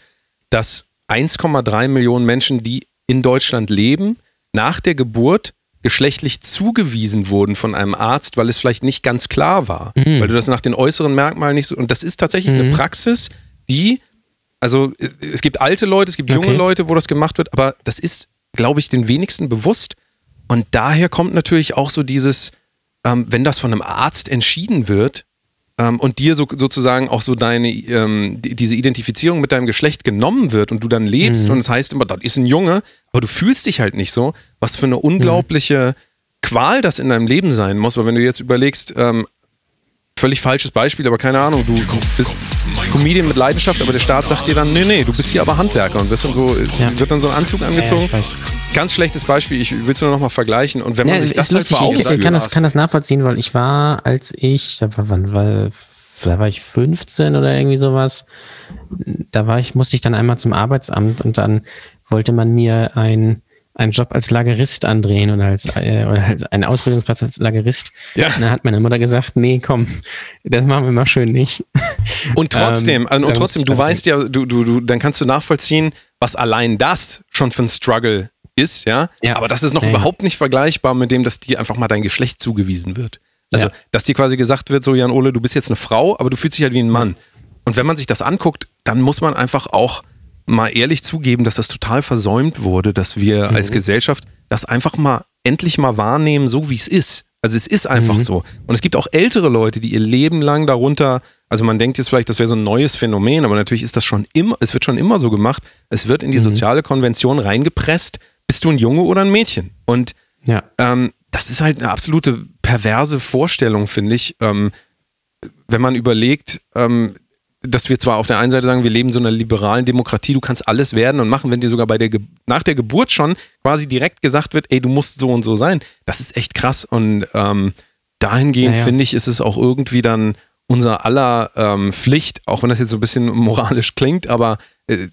dass 1,3 Millionen Menschen, die in Deutschland leben, nach der Geburt geschlechtlich zugewiesen wurden von einem Arzt, weil es vielleicht nicht ganz klar war, mhm. weil du das nach den äußeren Merkmalen nicht so. Und das ist tatsächlich mhm. eine Praxis, die, also es gibt alte Leute, es gibt junge okay. Leute, wo das gemacht wird, aber das ist, glaube ich, den wenigsten bewusst. Und daher kommt natürlich auch so dieses, ähm, wenn das von einem Arzt entschieden wird und dir so, sozusagen auch so deine, ähm, diese Identifizierung mit deinem Geschlecht genommen wird und du dann lebst mhm. und es heißt immer, das ist ein Junge, aber du fühlst dich halt nicht so, was für eine unglaubliche mhm. Qual das in deinem Leben sein muss, weil wenn du jetzt überlegst, ähm, völlig falsches Beispiel, aber keine Ahnung, du, bist Comedian mit Leidenschaft, aber der Staat sagt dir dann, nee, nee, du bist hier aber Handwerker und wirst dann so, ja. wird dann so ein Anzug angezogen. Ja, Ganz schlechtes Beispiel, ich will es nur noch mal vergleichen. Und wenn man ja, sich das halt vor Augen Ich kann das, kann das nachvollziehen, weil ich war, als ich, da war, wann, war, da war ich 15 oder irgendwie sowas, da war ich, musste ich dann einmal zum Arbeitsamt und dann wollte man mir ein einen Job als Lagerist andrehen oder als, äh, oder als einen Ausbildungsplatz als Lagerist. Ja. Und dann hat meine Mutter gesagt, nee, komm, das machen wir mal schön nicht. Und trotzdem, ähm, und trotzdem, du weißt ja, du, du, du, dann kannst du nachvollziehen, was allein das schon für ein Struggle ist, ja. ja. Aber das ist noch ja, überhaupt nicht vergleichbar mit dem, dass dir einfach mal dein Geschlecht zugewiesen wird. Also, ja. dass dir quasi gesagt wird, so Jan Ole, du bist jetzt eine Frau, aber du fühlst dich halt wie ein Mann. Und wenn man sich das anguckt, dann muss man einfach auch mal ehrlich zugeben, dass das total versäumt wurde, dass wir mhm. als Gesellschaft das einfach mal endlich mal wahrnehmen, so wie es ist. Also es ist einfach mhm. so. Und es gibt auch ältere Leute, die ihr Leben lang darunter, also man denkt jetzt vielleicht, das wäre so ein neues Phänomen, aber natürlich ist das schon immer, es wird schon immer so gemacht. Es wird in die mhm. soziale Konvention reingepresst, bist du ein Junge oder ein Mädchen? Und ja. ähm, das ist halt eine absolute perverse Vorstellung, finde ich. Ähm, wenn man überlegt, ähm, dass wir zwar auf der einen Seite sagen, wir leben in so einer liberalen Demokratie, du kannst alles werden und machen, wenn dir sogar bei der Ge nach der Geburt schon quasi direkt gesagt wird, ey, du musst so und so sein. Das ist echt krass und ähm, dahingehend naja. finde ich, ist es auch irgendwie dann unser aller ähm, Pflicht, auch wenn das jetzt so ein bisschen moralisch klingt, aber äh,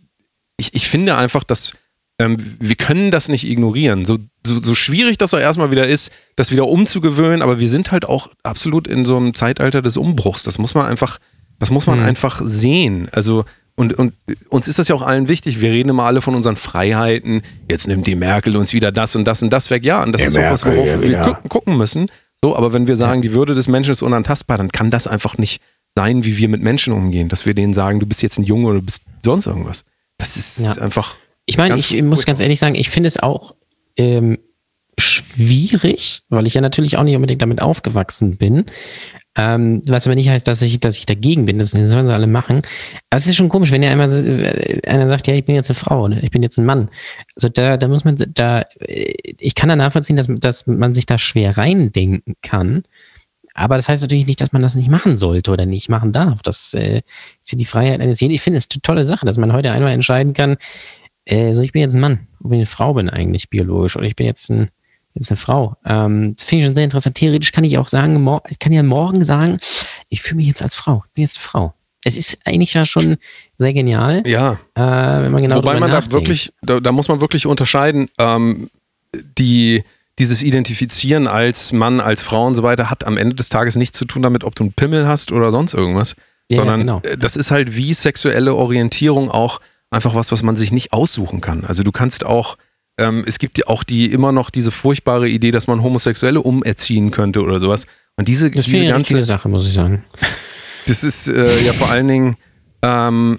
ich, ich finde einfach, dass ähm, wir können das nicht ignorieren. So, so, so schwierig das auch erstmal wieder ist, das wieder umzugewöhnen, aber wir sind halt auch absolut in so einem Zeitalter des Umbruchs. Das muss man einfach das muss man mhm. einfach sehen. Also, und, und uns ist das ja auch allen wichtig. Wir reden immer alle von unseren Freiheiten. Jetzt nimmt die Merkel uns wieder das und das und das weg. Ja, und das der ist auch was, worauf wir ja. gucken müssen. So, aber wenn wir sagen, die Würde des Menschen ist unantastbar, dann kann das einfach nicht sein, wie wir mit Menschen umgehen. Dass wir denen sagen, du bist jetzt ein Junge oder du bist sonst irgendwas. Das ist ja. einfach. Ich meine, ich muss ganz ehrlich sagen, ich finde es auch ähm, schwierig, weil ich ja natürlich auch nicht unbedingt damit aufgewachsen bin. Ähm, was aber nicht heißt, dass ich, dass ich dagegen bin, das sollen sie alle machen. Aber es ist schon komisch, wenn ja einmal äh, einer sagt, ja, ich bin jetzt eine Frau, oder ich bin jetzt ein Mann. Also da, da muss man, da, ich kann da nachvollziehen, dass, dass man sich da schwer reindenken kann. Aber das heißt natürlich nicht, dass man das nicht machen sollte oder nicht machen darf. Das äh, ist ja die Freiheit eines jeden. Ich finde es eine tolle Sache, dass man heute einmal entscheiden kann, äh, so ich bin jetzt ein Mann, ob ich eine Frau bin eigentlich biologisch oder ich bin jetzt ein jetzt eine Frau. Ähm, das finde ich schon sehr interessant. Theoretisch kann ich auch sagen, ich kann ja morgen sagen, ich fühle mich jetzt als Frau. Ich bin jetzt eine Frau. Es ist eigentlich ja schon sehr genial. Ja. Äh, wenn man genau Wobei man nachdenkt. da wirklich, da, da, muss man wirklich unterscheiden, ähm, die, dieses Identifizieren als Mann, als Frau und so weiter hat am Ende des Tages nichts zu tun damit, ob du einen Pimmel hast oder sonst irgendwas. Ja, sondern ja, genau. das ist halt wie sexuelle Orientierung auch einfach was, was man sich nicht aussuchen kann. Also du kannst auch ähm, es gibt auch die immer noch diese furchtbare Idee, dass man Homosexuelle umerziehen könnte oder sowas. Und diese, das diese ganze Sache, muss ich sagen. Das ist äh, ja vor allen Dingen, ähm,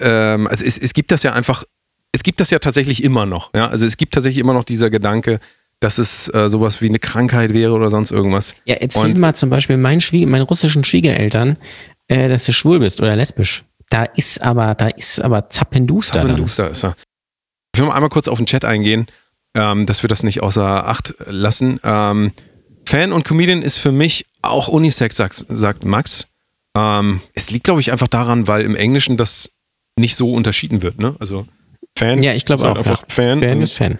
ähm, also es, es gibt das ja einfach, es gibt das ja tatsächlich immer noch. Ja? Also es gibt tatsächlich immer noch dieser Gedanke, dass es äh, sowas wie eine Krankheit wäre oder sonst irgendwas. Ja, erzähl Und, mal zum Beispiel meinen, Schwie meinen russischen Schwiegereltern, äh, dass du schwul bist oder lesbisch. Da ist aber, da ist aber Zappenduster. Zappenduster ist er. Ich will mal einmal kurz auf den Chat eingehen. ähm, dass wir das nicht außer Acht lassen. Ähm, Fan und Comedian ist für mich auch Unisex, sagt, sagt Max. Ähm, es liegt, glaube ich, einfach daran, weil im Englischen das nicht so unterschieden wird. Ne? Also Fan ja, ich glaube halt auch. einfach ja. Fan. Fan ist Fan.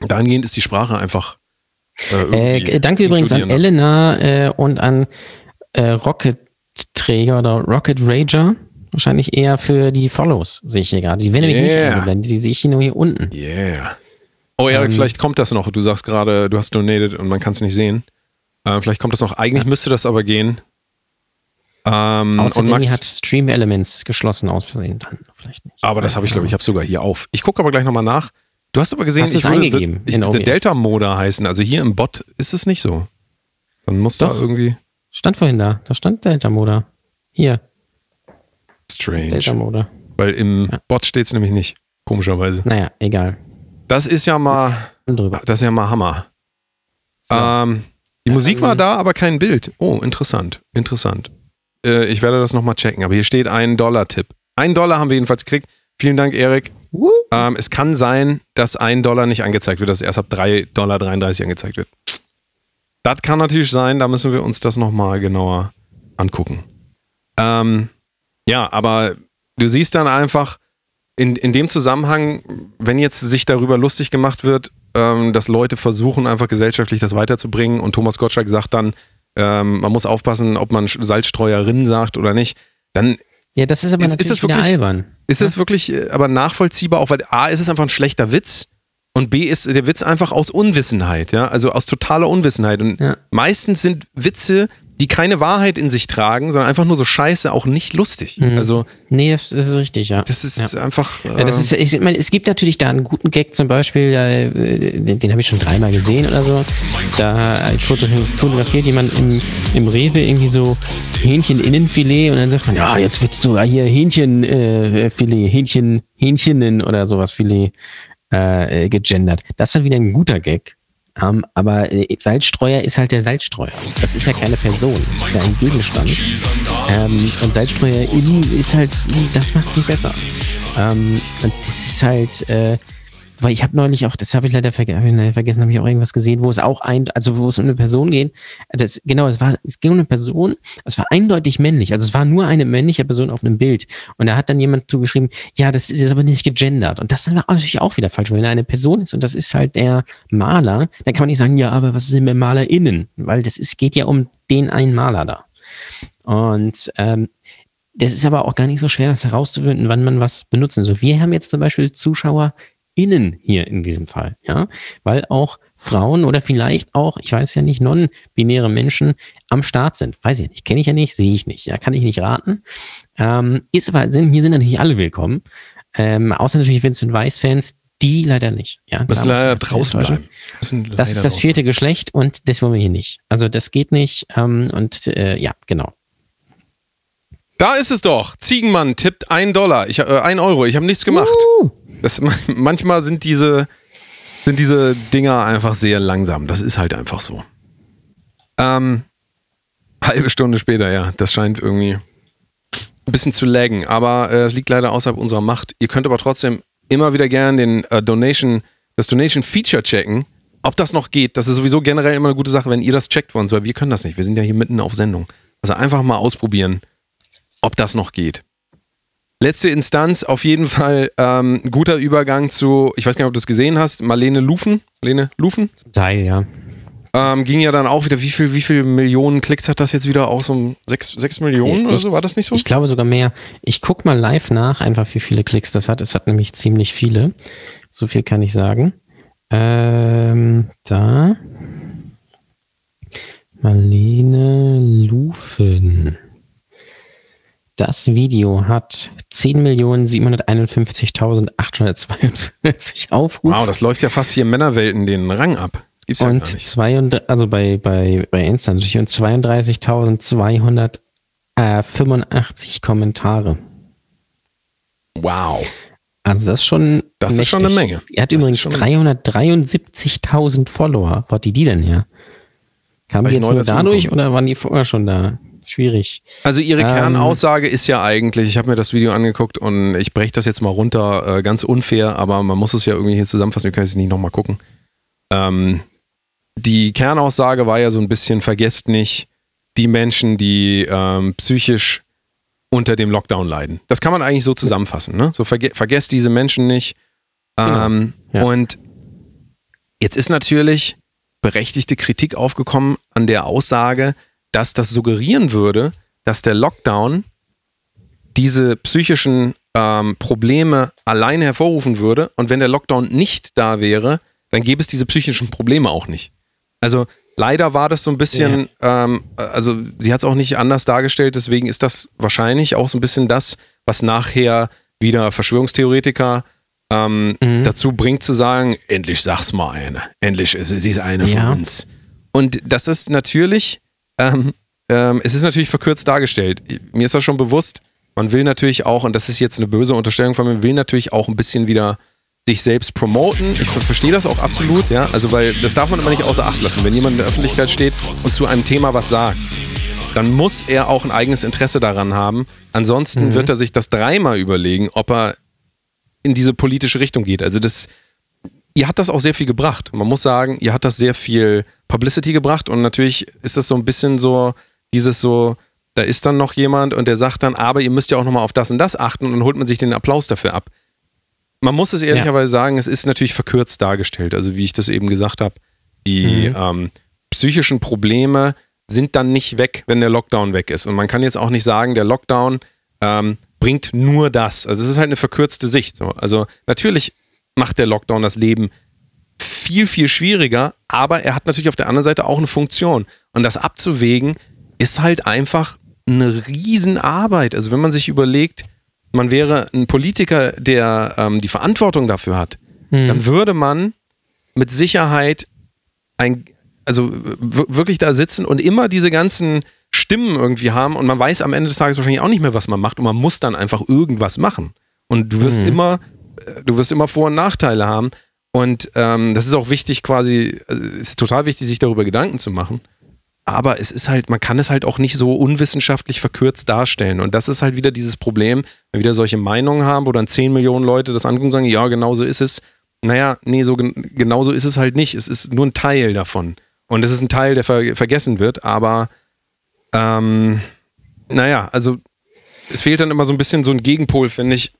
Dahingehend ist die Sprache einfach. Äh, äh, danke übrigens an Elena äh, und an äh, Rocket-Träger oder Rocket Rager. Wahrscheinlich eher für die Follows, sehe ich hier gerade. Die werden nämlich Yeah. nicht eingeblendet, die sehe ich hier nur hier unten. Yeah. Oh, Erik, Ähm, vielleicht kommt das noch. Du sagst gerade, du hast donated und man kann es nicht sehen. Äh, vielleicht kommt das noch. Eigentlich müsste das aber gehen. Ähm, Außer und Max, hat Stream Elements geschlossen aus Versehen. Dann vielleicht nicht. aber das habe ich, glaube ich, ich habe sogar hier auf. Ich gucke aber gleich nochmal nach. Du hast aber gesehen, Hast ich es würde ich, der OBS? Delta-Moder heißen. Also hier im Bot ist es nicht so. Dann muss da Doch. irgendwie Stand vorhin da. Da stand Delta Moda. Hier, strange. Delta Moda. Weil im Ja. Bot steht es nämlich nicht. Komischerweise. Naja, egal. Das ist ja mal, Drüber. das ist ja mal Hammer. So. Ähm, die Musik war da, aber kein Bild. Oh, interessant. Interessant. Äh, ich werde das nochmal checken. Aber hier steht ein Dollar-Tipp. Ein Dollar haben wir jedenfalls gekriegt. Vielen Dank, Erik. Woo. Ähm, es kann sein, dass ein Dollar nicht angezeigt wird, dass erst ab 3,33 Dollar angezeigt wird. Das kann natürlich sein, da müssen wir uns das nochmal genauer angucken. Ähm, ja, aber du siehst dann einfach in, in dem Zusammenhang, wenn jetzt sich darüber lustig gemacht wird, ähm, dass Leute versuchen, einfach gesellschaftlich das weiterzubringen und Thomas Gottschalk sagt dann, ähm, man muss aufpassen, ob man Salzstreuerin sagt oder nicht, dann Ja, das ist aber Ist- ist natürlich das wieder wirklich- albern. ist es wirklich äh, aber nachvollziehbar, auch weil A ist es einfach ein schlechter Witz und B ist der Witz einfach aus Unwissenheit, ja, also aus totaler Unwissenheit. Und Ja. meistens sind Witze, die keine Wahrheit in sich tragen, sondern einfach nur so scheiße, auch nicht lustig. Mhm. Also Nee, das, das ist richtig, ja. das ist einfach. Äh, Ja, das ist, ich meine, es gibt natürlich da einen guten Gag zum Beispiel, äh, den, den habe ich schon dreimal gesehen oder so. Da äh, foto- fotografiert jemand im, im Rewe irgendwie so Hähnchen-Innenfilet und dann sagt man, ja, jetzt wird sogar hier Hähnchenfilet, äh, Hähnchen, Hähnchenen oder sowas Filet äh, gegendert. Das ist dann wieder ein guter Gag. Ähm, aber äh, Salzstreuer ist halt der Salzstreuer. Das ist ja keine Person, das ist ja ein Gegenstand. Ähm, und Salzstreuer innen ist halt, das macht nicht besser. Ähm, und das ist halt, äh, weil ich habe neulich auch, das habe ich leider vergessen, habe ich auch irgendwas gesehen, wo es auch ein, also wo es um eine Person geht. Das, genau, es war, es ging um eine Person, es war eindeutig männlich. Also es war nur eine männliche Person auf einem Bild. Und da hat dann jemand zugeschrieben, ja, das ist aber nicht gegendert. Und das ist natürlich auch wieder falsch. Wenn eine Person ist und das ist halt der Maler, dann kann man nicht sagen, ja, aber was ist denn mit MalerInnen? Weil das ist, geht ja um den einen Maler da. Und ähm, das ist aber auch gar nicht so schwer, das herauszufinden, wann man was benutzen soll. Wir haben jetzt zum Beispiel ZuschauerInnen hier in diesem Fall, ja, weil auch Frauen oder vielleicht auch, ich weiß ja nicht, non-binäre Menschen am Start sind. Weiß ich nicht, kenne ich ja nicht, sehe ich nicht, ja, kann ich nicht raten. Ähm, ist aber, sind, hier sind natürlich alle willkommen, ähm, außer natürlich Vincent Weiss-Fans, die leider nicht. Ja, müssen leider draußen bleiben. Müssen Das ist leider das vierte Geschlecht und das wollen wir hier nicht. Also das geht nicht ähm, und äh, ja, genau. Da ist es doch. Ziegenmann tippt ein Dollar. Ich, äh, ein Euro. Ich habe nichts gemacht. Uh, Das, manchmal sind diese, sind diese Dinger einfach sehr langsam. Das ist halt einfach so. Ähm, halbe Stunde später, ja. Das scheint irgendwie ein bisschen zu laggen. Aber äh, liegt leider außerhalb unserer Macht. Ihr könnt aber trotzdem immer wieder gern den äh, Donation, das Donation Feature checken. Ob das noch geht, das ist sowieso generell immer eine gute Sache, wenn ihr das checkt für uns, weil wir können das nicht. Wir sind ja hier mitten auf Sendung. Also einfach mal ausprobieren, ob das noch geht. Letzte Instanz, auf jeden Fall ähm, guter Übergang zu, ich weiß gar nicht, ob du es gesehen hast, Marlene Lufen. Marlene Lufen. Teil, ja. Ähm, ging ja dann auch wieder, wie viel, wie viel Millionen Klicks hat das jetzt wieder auch so? Sechs, sechs Millionen oder Ich- so? War das nicht so? Ich glaube sogar mehr. Ich guck mal live nach, einfach wie viele Klicks das hat. Es hat nämlich ziemlich viele. So viel kann ich sagen. Ähm, da. Marlene Lufen. Das Video hat 10.751.842 Aufrufe. wow, das läuft ja fast hier Männerwelten den Rang ab. Das gibt's ja und gar nicht. 32, also bei, bei, bei Insta natürlich, und 32.285 Kommentare. Wow. Also das ist schon. Das ist schon eine Menge. Er hat Das übrigens schon- 373.000 Follower. Wo hat die die denn her? Kamen die jetzt neu nur dadurch oder waren die vorher schon da? Schwierig. Also ihre Ähm, Kernaussage ist ja eigentlich, ich habe mir das Video angeguckt und ich breche das jetzt mal runter, äh, ganz unfair, aber man muss es ja irgendwie hier zusammenfassen, wir können es nicht nochmal gucken. ähm, die Kernaussage war ja so ein bisschen, vergesst nicht die Menschen, die ähm, psychisch unter dem Lockdown leiden. Das kann man eigentlich so zusammenfassen. Ne? So verge vergesst diese Menschen nicht. Genau. Ähm, ja. Und jetzt ist natürlich berechtigte Kritik aufgekommen an der Aussage, dass das suggerieren würde, dass der Lockdown diese psychischen ähm, Probleme alleine hervorrufen würde und wenn der Lockdown nicht da wäre, dann gäbe es diese psychischen Probleme auch nicht. Also leider war das so ein bisschen, ja. ähm, also sie hat es auch nicht anders dargestellt, deswegen ist das wahrscheinlich auch so ein bisschen das, was nachher wieder Verschwörungstheoretiker ähm, mhm. dazu bringt zu sagen, endlich sag's mal eine, endlich ist sie ist eine ja. von uns. Und das ist natürlich, ähm, ähm, es ist natürlich verkürzt dargestellt. Mir ist das schon bewusst, man will natürlich auch, und das ist jetzt eine böse Unterstellung von mir, will natürlich auch ein bisschen wieder sich selbst promoten. Ich verstehe das auch absolut, ja. Also, weil das darf man immer nicht außer Acht lassen. Wenn jemand in der Öffentlichkeit steht und zu einem Thema was sagt, dann muss er auch ein eigenes Interesse daran haben. Ansonsten mhm. wird er sich das dreimal überlegen, ob er in diese politische Richtung geht. Also, das, ihr hat das auch sehr viel gebracht. Man muss sagen, ihr hat das sehr viel Publicity gebracht und natürlich ist das so ein bisschen so, dieses so, da ist dann noch jemand und der sagt dann, aber ihr müsst ja auch nochmal auf das und das achten und dann holt man sich den Applaus dafür ab man muss es ehrlicherweise ja. sagen, es ist natürlich verkürzt dargestellt. Also wie ich das eben gesagt habe, die mhm. ähm, psychischen Probleme sind dann nicht weg, wenn der Lockdown weg ist. Und man kann jetzt auch nicht sagen, der Lockdown ähm, bringt nur das. Also es ist halt eine verkürzte Sicht. So. Also natürlich macht der Lockdown das Leben viel, viel schwieriger, aber er hat natürlich auf der anderen Seite auch eine Funktion. Und das abzuwägen ist halt einfach eine Riesenarbeit. Also wenn man sich überlegt, man wäre ein Politiker, der ähm, die Verantwortung dafür hat, mhm. dann würde man mit Sicherheit ein, also wirklich da sitzen und immer diese ganzen Stimmen irgendwie haben und man weiß am Ende des Tages wahrscheinlich auch nicht mehr, was man macht und man muss dann einfach irgendwas machen. Und du wirst mhm. immer, du wirst immer Vor- und Nachteile haben. Und ähm, das ist auch wichtig, quasi, äh, es ist total wichtig, sich darüber Gedanken zu machen aber es ist halt, man kann es halt auch nicht so unwissenschaftlich verkürzt darstellen. Und das ist halt wieder dieses Problem, wenn wir wieder solche Meinungen haben, wo dann 10 Millionen Leute das angucken und sagen, ja, genau so ist es. Naja, nee, so genau so ist es halt nicht. Es ist nur ein Teil davon. Und es ist ein Teil, der ver vergessen wird, aber ähm, naja, also es fehlt dann immer so ein bisschen so ein Gegenpol, finde ich,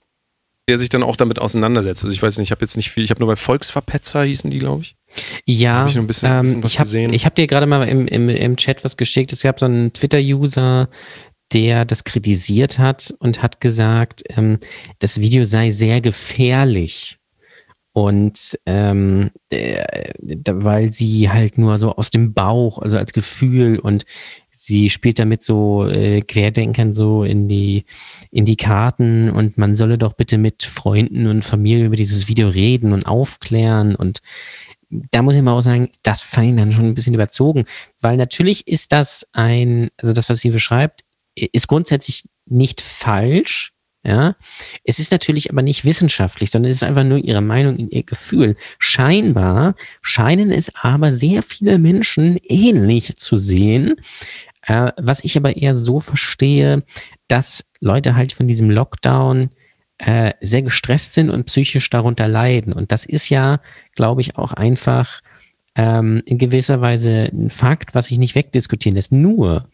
der sich dann auch damit auseinandersetzt. Also ich weiß nicht, ich habe jetzt nicht viel, ich habe nur bei Volksverpetzer hießen die, glaube ich. Ja, hab ich, ein bisschen, ähm, bisschen was ich habe hab dir gerade mal im, im, im Chat was geschickt. Es gab so einen Twitter-User, der das kritisiert hat und hat gesagt, ähm, das Video sei sehr gefährlich. Und ähm, äh, weil sie halt nur so aus dem Bauch, also als Gefühl und sie spielt damit so äh, Querdenkern so in die in die Karten und man solle doch bitte mit Freunden und Familie über dieses Video reden und aufklären und da muss ich mal auch sagen, das fand ich dann schon ein bisschen überzogen, weil natürlich ist das ein, also das, was sie beschreibt, ist grundsätzlich nicht falsch, ja. Es ist natürlich aber nicht wissenschaftlich, sondern es ist einfach nur ihre Meinung, ihr Gefühl. Scheinbar scheinen es aber sehr viele Menschen ähnlich zu sehen, äh, was ich aber eher so verstehe, dass Leute halt von diesem Lockdown äh, sehr gestresst sind und psychisch darunter leiden. Und das ist ja, glaube ich, auch einfach ähm, in gewisser Weise ein Fakt, was sich nicht wegdiskutieren lässt. Nur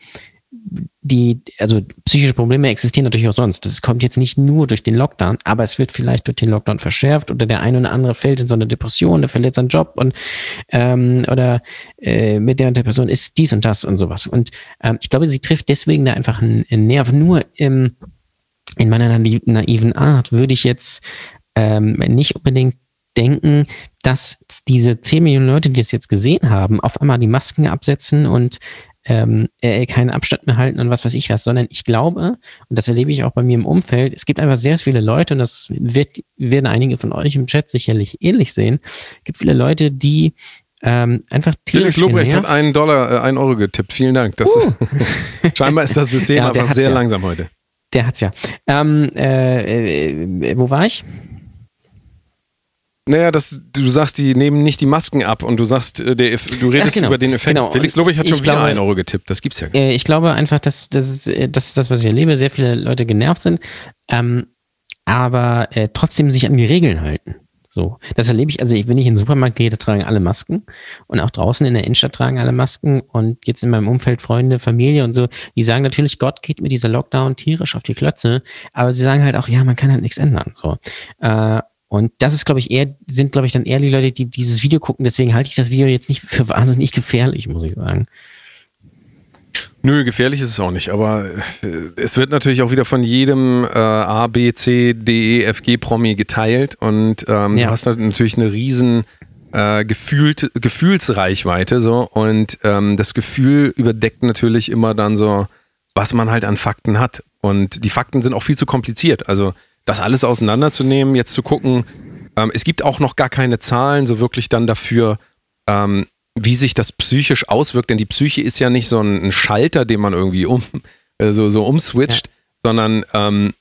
die, also psychische Probleme existieren natürlich auch sonst. Das kommt jetzt nicht nur durch den Lockdown, aber es wird vielleicht durch den Lockdown verschärft oder der eine oder andere fällt in so eine Depression, der verliert seinen Job und ähm, oder äh, mit der und der Person ist dies und das und sowas. Und ähm, ich glaube, sie trifft deswegen da einfach einen, einen Nerv. Nur im, in meiner naiven Art würde ich jetzt ähm, nicht unbedingt denken, dass diese 10 Millionen Leute, die das jetzt gesehen haben, auf einmal die Masken absetzen und ähm, äh, keinen Abstand mehr halten und was weiß ich was, sondern ich glaube, und das erlebe ich auch bei mir im Umfeld, es gibt einfach sehr viele Leute, und das wird, werden einige von euch im Chat sicherlich ähnlich sehen, gibt viele Leute, die ähm, einfach Felix Lobrecht hat einen Dollar, äh, einen Euro getippt. Vielen Dank. Das uh. ist, scheinbar ist das System ja, einfach sehr ja. langsam heute. Der hat's ja. Ähm, äh, äh, wo war ich? Naja, das, du sagst, die nehmen nicht die Masken ab und du sagst, äh, der, du redest genau, über den Effekt. Genau. Felix Lobrecht hat schon ich wieder glaube, einen Euro getippt. Das gibt's ja gar nicht. Ich glaube einfach, dass, das ist das, was ich erlebe. Sehr viele Leute genervt sind, ähm, aber äh, trotzdem sich an die Regeln halten. So, das erlebe ich, also wenn ich in den Supermarkt gehe, da tragen alle Masken und auch draußen in der Innenstadt tragen alle Masken und jetzt in meinem Umfeld Freunde, Familie und so, die sagen natürlich, Gott geht mit dieser Lockdown tierisch auf die Klötze, aber sie sagen halt auch, ja, man kann halt nichts ändern, so. Und das ist, glaube ich, eher, sind, glaube ich, dann eher die Leute, die dieses Video gucken, deswegen halte ich das Video jetzt nicht für wahnsinnig gefährlich, muss ich sagen. Nö, gefährlich ist es auch nicht, aber äh, es wird natürlich auch wieder von jedem äh, A, B, C, D, E, F, G Promi geteilt. Und ähm, ja. du hast natürlich eine riesen äh, gefühlt, Gefühlsreichweite so. Und ähm, das Gefühl überdeckt natürlich immer dann so, was man halt an Fakten hat. Und die Fakten sind auch viel zu kompliziert, also das alles auseinanderzunehmen, jetzt zu gucken, ähm, es gibt auch noch gar keine Zahlen so wirklich dann dafür, ähm, wie sich das psychisch auswirkt, denn die Psyche ist ja nicht so ein, Schalter, den man irgendwie um, äh, so, so umswitcht, ja. sondern ähm,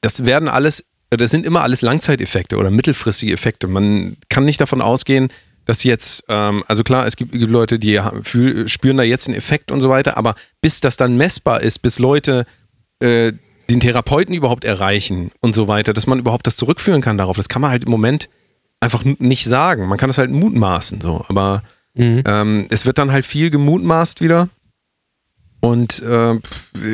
das werden alles, das sind immer alles Langzeiteffekte oder mittelfristige Effekte. Man kann nicht davon ausgehen, dass jetzt, ähm, also klar, es gibt, gibt Leute, die fühl, spüren da jetzt einen Effekt und so weiter, aber bis das dann messbar ist, bis Leute äh, den Therapeuten überhaupt erreichen und so weiter, dass man überhaupt das zurückführen kann darauf, das kann man halt im Moment einfach nicht sagen. Man kann das halt mutmaßen, so, aber Mhm. Ähm, es wird dann halt viel gemutmaßt wieder. Und äh,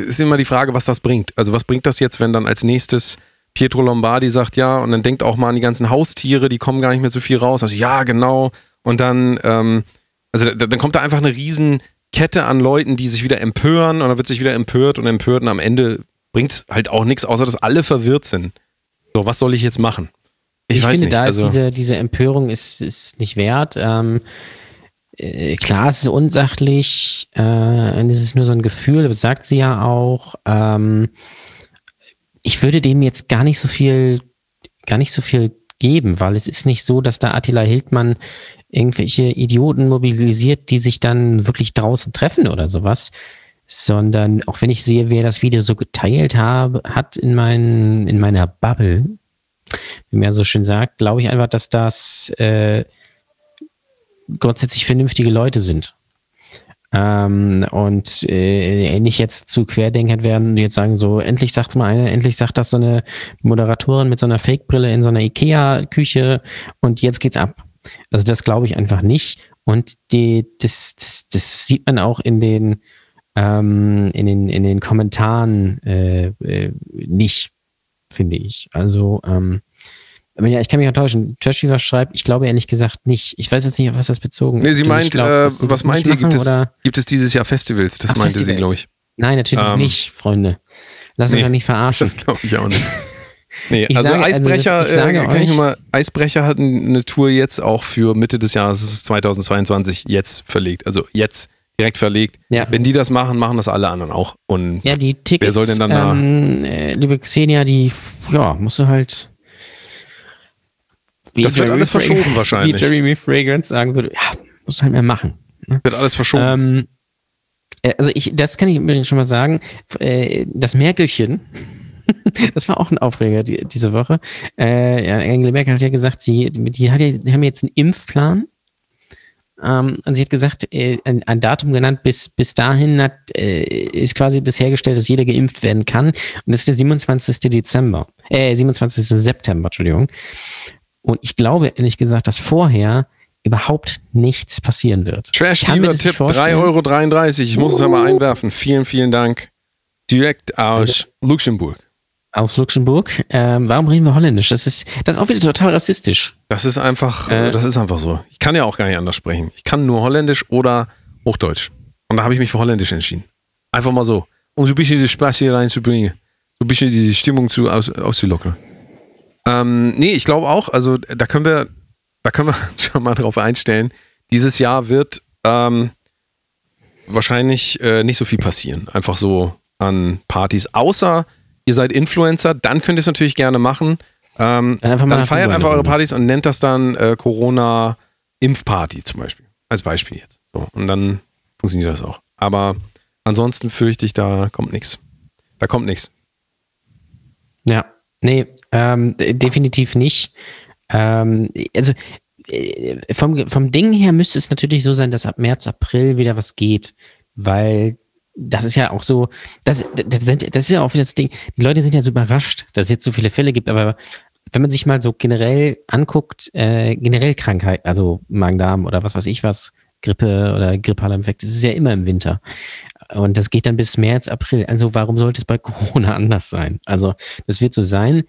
ist immer die Frage, was das bringt. Also was bringt das jetzt, wenn dann als nächstes Pietro Lombardi sagt, ja, und dann denkt auch mal an die ganzen Haustiere, die kommen gar nicht mehr so viel raus. Also ja, genau. Und dann, ähm, also dann kommt da einfach eine riesen Kette an Leuten, die sich wieder empören und dann wird sich wieder empört und empört und am Ende bringt es halt auch nichts, außer dass alle verwirrt sind. So, was soll ich jetzt machen? Ich, ich weiß finde, nicht. da also, ist diese, diese Empörung ist, ist nicht wert. Ähm, äh, klar, es ist unsachlich, äh, und es ist nur so ein Gefühl, das sagt sie ja auch. Ähm, ich würde dem jetzt gar nicht so viel, gar nicht so viel geben, weil es ist nicht so, dass da Attila Hildmann irgendwelche Idioten mobilisiert, die sich dann wirklich draußen treffen oder sowas, sondern auch wenn ich sehe, wer das Video so geteilt habe, hat in, mein, in meiner Bubble, wie man so schön sagt, glaube ich einfach, dass das äh, grundsätzlich vernünftige Leute sind. Ähm, und äh, nicht jetzt zu Querdenkern werden und jetzt sagen so, endlich sagt mal einer, endlich sagt das so eine Moderatorin mit so einer Fake-Brille in so einer Ikea-Küche und jetzt geht's ab. Also das glaube ich einfach nicht. Und die, das, das, das sieht man auch in den, ähm, in den, in den Kommentaren äh, äh, nicht, finde ich. Also ähm, aber ja, ich kann mich enttäuschen. Trash Fever schreibt, ich glaube ehrlich gesagt nicht. Ich weiß jetzt nicht, auf was das bezogen ist. Nee, sie meint, glaub, äh, was meint ihr? Gibt es, gibt es dieses Jahr Festivals? Das Ach, meinte Festivals. sie, glaube ich. Nein, natürlich ähm, nicht, Freunde. Lass nee, uns nicht verarschen. Das glaube ich auch nicht. Nee, ich also sage, Eisbrecher, also das, äh, kann ich mal, Eisbrecher hat eine Tour jetzt auch für Mitte des Jahres, das ist 2022, jetzt verlegt. Also jetzt direkt verlegt. Ja. Wenn die das machen, machen das alle anderen auch. Und ja, die Tickets, wer soll denn dann ähm, da? Äh, liebe Xenia, die, ja, musst du halt das wird alles verschoben wahrscheinlich. Wie Jeremy Fragrance sagen würde, ja, muss halt mehr machen. Ne? Wird alles verschoben. Ähm, äh, also ich, das kann ich übrigens schon mal sagen. Äh, das Merkelchen, das war auch ein Aufreger die, diese Woche. Äh, ja, Angela Merkel hat ja gesagt, sie, die, hat ja, die haben jetzt einen Impfplan. Ähm, und sie hat gesagt, äh, ein, ein, Datum genannt, bis, bis dahin hat, äh, ist quasi das hergestellt, dass jeder geimpft werden kann. Und das ist der 27. Dezember, äh, 27. September, Entschuldigung. Und ich glaube ehrlich gesagt, dass vorher überhaupt nichts passieren wird. Trash-Tipp 3,33 Euro. Ich muss es einmal einwerfen. Vielen, vielen Dank. Direkt aus Luxemburg. Aus Luxemburg. Ähm, warum reden wir Holländisch? Das ist, das ist auch wieder total rassistisch. Das ist einfach, äh, das ist einfach so. Ich kann ja auch gar nicht anders sprechen. Ich kann nur Holländisch oder Hochdeutsch. Und da habe ich mich für Holländisch entschieden. Einfach mal so. Um so ein bisschen die Spaß hier reinzubringen. So ein bisschen die Stimmung zu, aus, auszulockern. Ähm, nee, ich glaube auch, also da können wir, da können wir uns schon mal drauf einstellen. Dieses Jahr wird ähm, wahrscheinlich äh, nicht so viel passieren. Einfach so an Partys. Außer ihr seid Influencer, dann könnt ihr es natürlich gerne machen. Ähm, dann feiert einfach eure Partys und nennt das dann äh, Corona-Impfparty zum Beispiel. Als Beispiel jetzt. So, und dann funktioniert das auch. Aber ansonsten fürchte ich, da kommt nichts. Da kommt nichts. Ja, nee, ähm, definitiv nicht. Ähm, also äh, vom, vom Ding her müsste es natürlich so sein, dass ab März, April wieder was geht, weil das ist ja auch so, das, das, das ist ja auch wieder das Ding, die Leute sind ja so überrascht, dass es jetzt so viele Fälle gibt, aber wenn man sich mal so generell anguckt, äh, generell Krankheit, also Magen-Darm oder was weiß ich was, Grippe oder grippaler Infekt, das ist ja immer im Winter. Und das geht dann bis März, April. Also warum sollte es bei Corona anders sein? Also das wird so sein.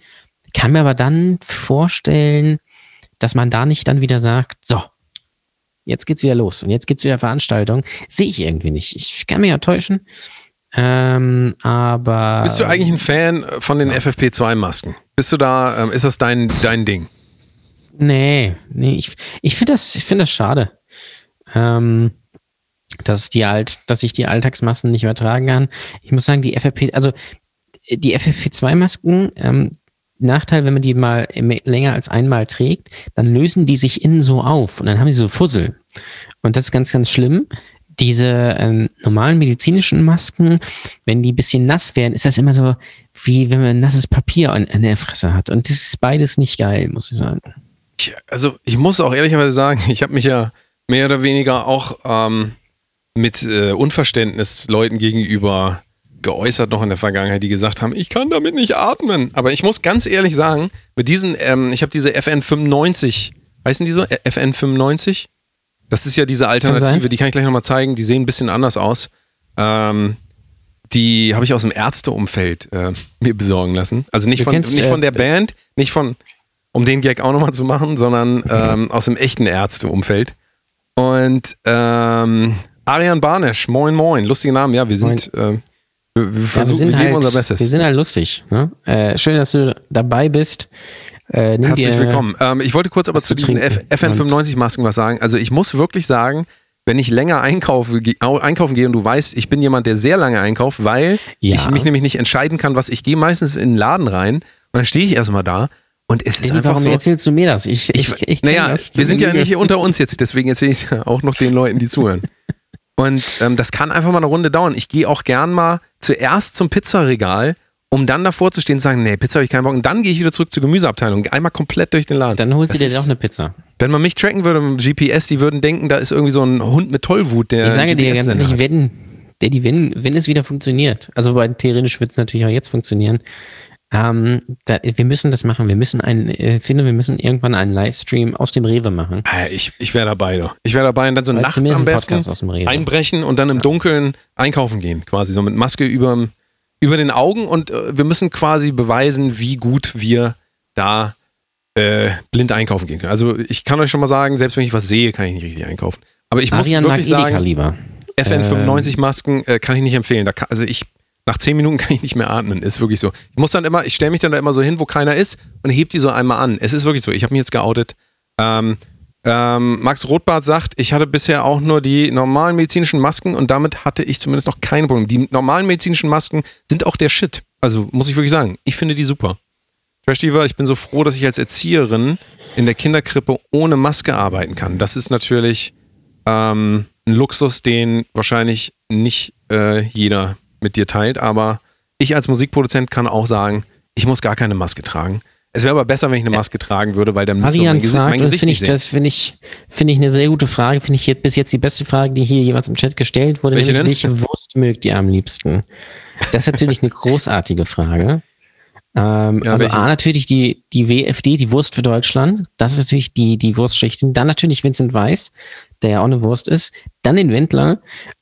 Kann mir aber dann vorstellen, dass man da nicht dann wieder sagt, so, jetzt geht's wieder los und jetzt geht's wieder Veranstaltung. Sehe ich irgendwie nicht. Ich kann mich ja täuschen. Ähm, aber. Bist du eigentlich ein Fan von den ja. FFP2-Masken? Bist du da, ähm, ist das dein, dein Ding? Nee, nee, ich, ich finde das, ich finde das schade. Ähm, dass die alt, dass ich die Alltagsmasken nicht übertragen kann. Ich muss sagen, die FFP, also die FFP2-Masken, ähm, Nachteil, wenn man die mal länger als einmal trägt, dann lösen die sich innen so auf und dann haben sie so Fussel. Und das ist ganz, ganz schlimm. Diese ähm, normalen medizinischen Masken, wenn die ein bisschen nass werden, ist das immer so, wie wenn man nasses Papier an, an der Fresse hat. Und das ist beides nicht geil, muss ich sagen. Ich, also ich muss auch ehrlicherweise sagen, ich habe mich ja mehr oder weniger auch ähm, mit äh, Unverständnis Leuten gegenüber geäußert noch in der Vergangenheit, die gesagt haben, ich kann damit nicht atmen. Aber ich muss ganz ehrlich sagen, mit diesen, ähm, ich habe diese FN95, heißen die so? FN95? Das ist ja diese Alternative, die kann ich gleich nochmal zeigen. Die sehen ein bisschen anders aus. Ähm, die habe ich aus dem Ärzteumfeld äh, mir besorgen lassen. Also nicht, von, kennst, nicht von der äh, Band, nicht von, um den Gag auch nochmal zu machen, sondern ähm, aus dem echten Ärzteumfeld. Und ähm, Arian Barnesch, moin moin, lustiger Name, ja, wir sind, äh, wir, wir, versuchen, ja, wir, wir geben halt, unser Bestes. Wir sind halt lustig. Ne? Äh, schön, dass du dabei bist. Äh, Herzlich dir, willkommen. Ähm, ich wollte kurz aber zu diesen FN95-Masken was sagen. Also ich muss wirklich sagen, wenn ich länger einkaufe, einkaufen gehe und du weißt, ich bin jemand, der sehr lange einkauft, weil ja. ich mich nämlich nicht entscheiden kann, was ich gehe meistens in den Laden rein und dann stehe ich erstmal da und es ist Ey, einfach warum so. erzählst du mir das? Ich, ich, ich, ich naja, wir sind ja nicht hier unter uns jetzt, deswegen erzähle ich es ja auch noch den Leuten, die zuhören. Und ähm, das kann einfach mal eine Runde dauern. Ich gehe auch gern mal zuerst zum Pizzaregal, um dann davor zu stehen und zu sagen, nee, Pizza habe ich keinen Bock. Und dann gehe ich wieder zurück zur Gemüseabteilung. Einmal komplett durch den Laden. Dann holst du dir doch eine Pizza. Wenn man mich tracken würde mit dem GPS, die würden denken, da ist irgendwie so ein Hund mit Tollwut, der. Ich sage dir ganz ehrlich, wenn, Daddy, wenn, wenn es wieder funktioniert, also bei theoretisch wird es natürlich auch jetzt funktionieren, ähm, da, wir müssen das machen. Wir müssen einen, äh, finde, wir müssen irgendwann einen Livestream aus dem Rewe machen. Ah, ich, ich wäre dabei doch. Ich wäre dabei und dann so Weil nachts am besten einbrechen und dann im Dunkeln einkaufen gehen, quasi so mit Maske über, über den Augen und äh, wir müssen quasi beweisen, wie gut wir da äh, blind einkaufen gehen können. Also ich kann euch schon mal sagen, selbst wenn ich was sehe, kann ich nicht richtig einkaufen. Aber ich Arian muss wirklich sagen, lieber. FN95 Masken äh, kann ich nicht empfehlen. Kann, also ich nach zehn Minuten kann ich nicht mehr atmen. Ist wirklich so. Ich muss dann immer, ich stelle mich dann da immer so hin, wo keiner ist und heb die so einmal an. Es ist wirklich so. Ich habe mich jetzt geoutet. Ähm, ähm, Max Rothbart sagt, ich hatte bisher auch nur die normalen medizinischen Masken und damit hatte ich zumindest noch keine Probleme. Die normalen medizinischen Masken sind auch der Shit. Also muss ich wirklich sagen, ich finde die super. Trash ich bin so froh, dass ich als Erzieherin in der Kinderkrippe ohne Maske arbeiten kann. Das ist natürlich ähm, ein Luxus, den wahrscheinlich nicht äh, jeder mit dir teilt, aber ich als Musikproduzent kann auch sagen, ich muss gar keine Maske tragen. Es wäre aber besser, wenn ich eine Maske tragen würde, weil dann müsste mein, Gesicht, fragt, mein Gesicht das finde ich, Das finde ich, finde ich eine sehr gute Frage. Finde ich jetzt, bis jetzt die beste Frage, die hier jemals im Chat gestellt wurde. Welche, nämlich, welche Wurst mögt ihr am liebsten? Das ist natürlich eine großartige Frage. Ähm, ja, also welche? A, natürlich die, die WFD, die Wurst für Deutschland. Das ist natürlich die, die Wurstschicht. Dann natürlich Vincent Weiss, der ja auch eine Wurst ist. Dann den Wendler.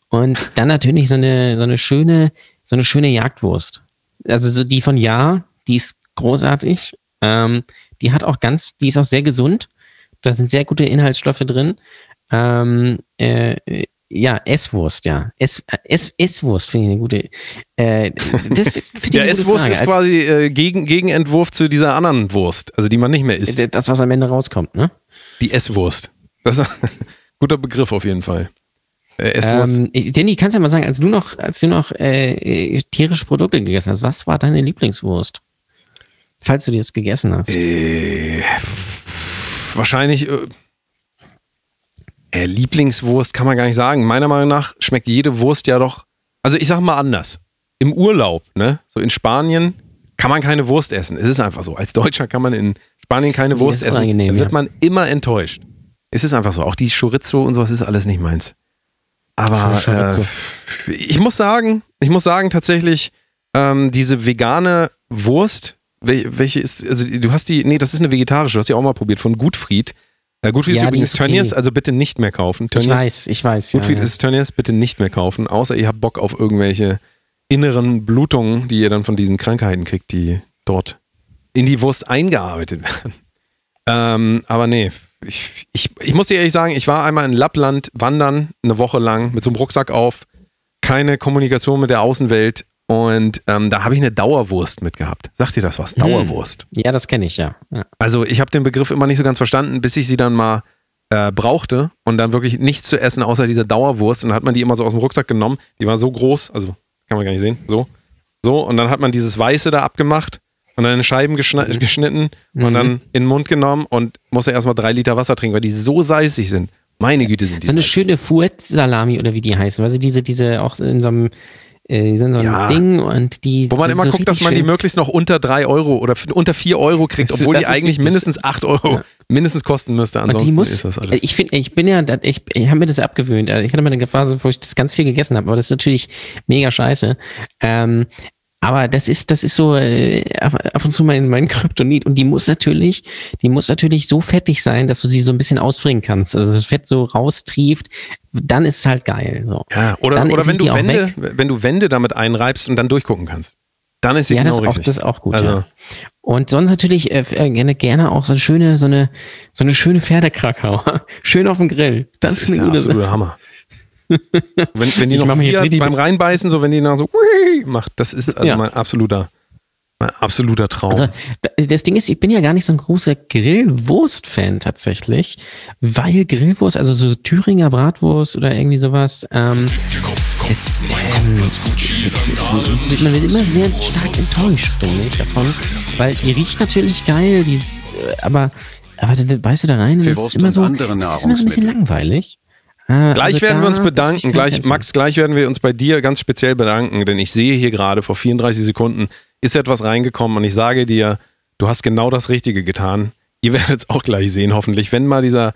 Und dann natürlich so eine, so eine schöne, so eine schöne Jagdwurst. Also so die von Ja, die ist großartig. Ähm, die hat auch ganz, die ist auch sehr gesund. Da sind sehr gute Inhaltsstoffe drin. Ähm, äh, ja, Esswurst, ja. Ess, Ess, Esswurst finde ich eine gute. Äh, das find ja, Esswurst ist quasi äh, gegen, Gegenentwurf zu dieser anderen Wurst, also die man nicht mehr isst. Das, was am Ende rauskommt, ne? Die Esswurst. Das ist ein guter Begriff auf jeden Fall. Äh, ähm, Danny, kannst du ja mal sagen, als du noch, als du noch äh, äh, tierische Produkte gegessen hast, was war deine Lieblingswurst? Falls du die jetzt gegessen hast. Äh, wahrscheinlich. Äh, äh, Lieblingswurst kann man gar nicht sagen. Meiner Meinung nach schmeckt jede Wurst ja doch. Also ich sag mal anders. Im Urlaub, ne, so in Spanien, kann man keine Wurst essen. Es ist einfach so. Als Deutscher kann man in Spanien keine Wurst essen. Da wird man immer enttäuscht. Es ist einfach so. Auch die Chorizo und sowas ist alles nicht meins. Aber äh, ich muss sagen, ich muss sagen tatsächlich, ähm, diese vegane Wurst, welche ist, also du hast die, nee, das ist eine vegetarische, du hast die auch mal probiert, von Gutfried. Äh, Gutfried ja, ist übrigens ist okay. Tönnies, also bitte nicht mehr kaufen. Tönnies, ich weiß, ich weiß. Gutfried ja, ja. ist Tönnies, bitte nicht mehr kaufen, außer ihr habt Bock auf irgendwelche inneren Blutungen, die ihr dann von diesen Krankheiten kriegt, die dort in die Wurst eingearbeitet werden. Ähm, aber nee, ich, ich, ich muss dir ehrlich sagen, ich war einmal in Lappland wandern, eine Woche lang, mit so einem Rucksack auf, keine Kommunikation mit der Außenwelt und ähm, da habe ich eine Dauerwurst mitgehabt. Sagt ihr das was? Hm. Dauerwurst. Ja, das kenne ich ja. ja. Also ich habe den Begriff immer nicht so ganz verstanden, bis ich sie dann mal äh, brauchte und dann wirklich nichts zu essen außer dieser Dauerwurst. Und dann hat man die immer so aus dem Rucksack genommen. Die war so groß, also kann man gar nicht sehen, so. So, und dann hat man dieses Weiße da abgemacht und dann in Scheiben mhm. geschnitten mhm. und dann in den Mund genommen und musste erstmal drei Liter Wasser trinken, weil die so salzig sind. Meine Güte sind die. So eine salzig. schöne Fuet-Salami oder wie die heißen. Also diese, diese auch in so einem äh, die sind so ein ja. Ding und die. Wo man immer so guckt, dass man die möglichst noch unter drei Euro oder unter vier Euro kriegt, obwohl die eigentlich wichtig. mindestens acht Euro ja. mindestens kosten müsste. Ansonsten muss, ist das alles. Ich finde, ich bin ja, ich, ich habe mir das abgewöhnt. Also ich hatte mal eine Phase, wo ich das ganz viel gegessen habe, aber das ist natürlich mega scheiße. Ähm, aber das ist, das ist so äh, ab und zu mein, mein Kryptonit. Und die muss natürlich, die muss natürlich so fettig sein, dass du sie so ein bisschen ausfringen kannst. Also das Fett so raustrieft, dann ist es halt geil. So. Ja, oder, oder wenn du Wände, wenn du Wände damit einreibst und dann durchgucken kannst. Dann ist sie ja, genau das richtig. Auch, das ist auch gut, also. ja. Und sonst natürlich äh, äh, gerne, gerne auch so eine schöne, so eine, so eine schöne Pferdekrakauer. Schön auf dem Grill. Das, das ist, ist eine gute Sache. Hammer wenn, wenn die ich noch vier, beim Reinbeißen, so wenn die noch so macht, das ist also ja. mein absoluter, mein absoluter Traum. Also, das Ding ist, ich bin ja gar nicht so ein großer Grillwurst-Fan tatsächlich, weil Grillwurst, also so Thüringer Bratwurst oder irgendwie sowas, ähm, ist, ähm, ist, man wird immer sehr stark enttäuscht, finde ich, davon, weil die riecht natürlich geil, die ist, äh, aber aber weißt du da rein, das ist immer so, das ist immer so ein bisschen langweilig. Ah, gleich also werden wir uns bedanken. Gleich, Max, gleich werden wir uns bei dir ganz speziell bedanken, denn ich sehe hier gerade vor 34 Sekunden ist etwas reingekommen und ich sage dir, du hast genau das Richtige getan. Ihr werdet es auch gleich sehen, hoffentlich, wenn mal dieser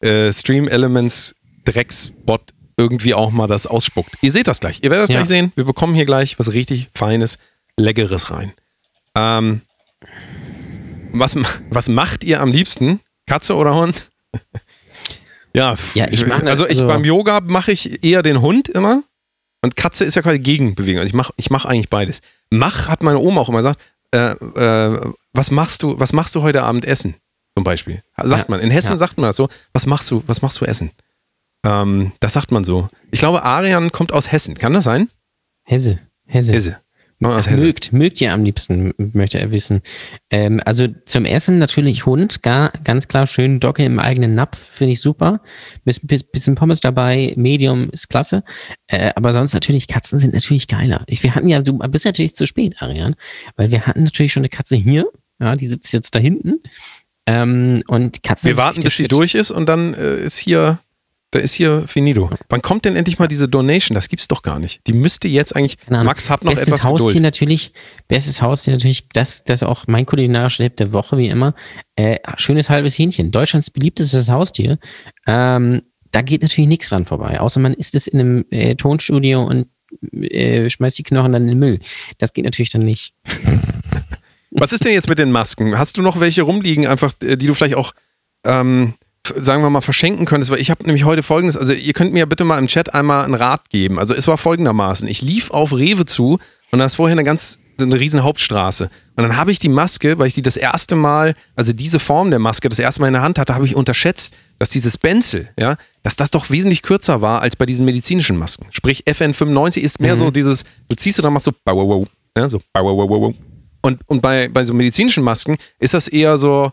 äh, Stream Elements Drecksbot irgendwie auch mal das ausspuckt. Ihr seht das gleich. Ihr werdet das ja. gleich sehen. Wir bekommen hier gleich was richtig Feines, Leckeres rein. Ähm, was, was macht ihr am liebsten? Katze oder Hund? Ja, ja ich mache also ich also beim Yoga mache ich eher den Hund immer und Katze ist ja quasi Gegenbewegung. Also ich mache ich mach eigentlich beides. Mach hat meine Oma auch immer gesagt, äh, äh, was machst du, was machst du heute Abend essen? Zum Beispiel. Sagt ja, man. In Hessen ja. sagt man das so, was machst du, was machst du essen? Ähm, das sagt man so. Ich glaube, Arian kommt aus Hessen. Kann das sein? Hesse. Hesse. Hesse. Mögt, mögt ihr am liebsten, möchte er wissen. Ähm, also zum Essen natürlich Hund, gar, ganz klar schön Dogge im eigenen Napf, finde ich super. Bisschen, bisschen Pommes dabei, Medium ist klasse. Äh, aber sonst natürlich, Katzen sind natürlich geiler. Ich, wir hatten ja, du bist natürlich zu spät, Arian, weil wir hatten natürlich schon eine Katze hier, ja, die sitzt jetzt da hinten. Ähm, und Katzen. Wir warten, bis sie durch ist und dann äh, ist hier da ist hier finito. Wann kommt denn endlich mal diese Donation? Das gibt's doch gar nicht. Die müsste jetzt eigentlich. Max hat noch bestes etwas Haustier Geduld. natürlich, bestes Haustier natürlich, das, das auch mein kulinarischer Tipp der Woche, wie immer. Äh, schönes halbes Hähnchen. Deutschlands beliebtestes Haustier. Ähm, da geht natürlich nichts dran vorbei. Außer man isst es in einem äh, Tonstudio und äh, schmeißt die Knochen dann in den Müll. Das geht natürlich dann nicht. Was ist denn jetzt mit den Masken? Hast du noch welche rumliegen, einfach, äh, die du vielleicht auch ähm, sagen wir mal, verschenken könntest, weil ich habe nämlich heute folgendes, also ihr könnt mir bitte mal im Chat einmal einen Rat geben. Also es war folgendermaßen, ich lief auf Rewe zu und da ist vorher eine ganz, eine riesen Hauptstraße. Und dann habe ich die Maske, weil ich die das erste Mal, also diese Form der Maske das erste Mal in der Hand hatte, habe ich unterschätzt, dass dieses Benzel, ja, dass das doch wesentlich kürzer war als bei diesen medizinischen Masken. Sprich, FN95 ist mehr mhm. so dieses, du ziehst du da machst so, ja, so, und, und bei, bei so medizinischen Masken ist das eher so,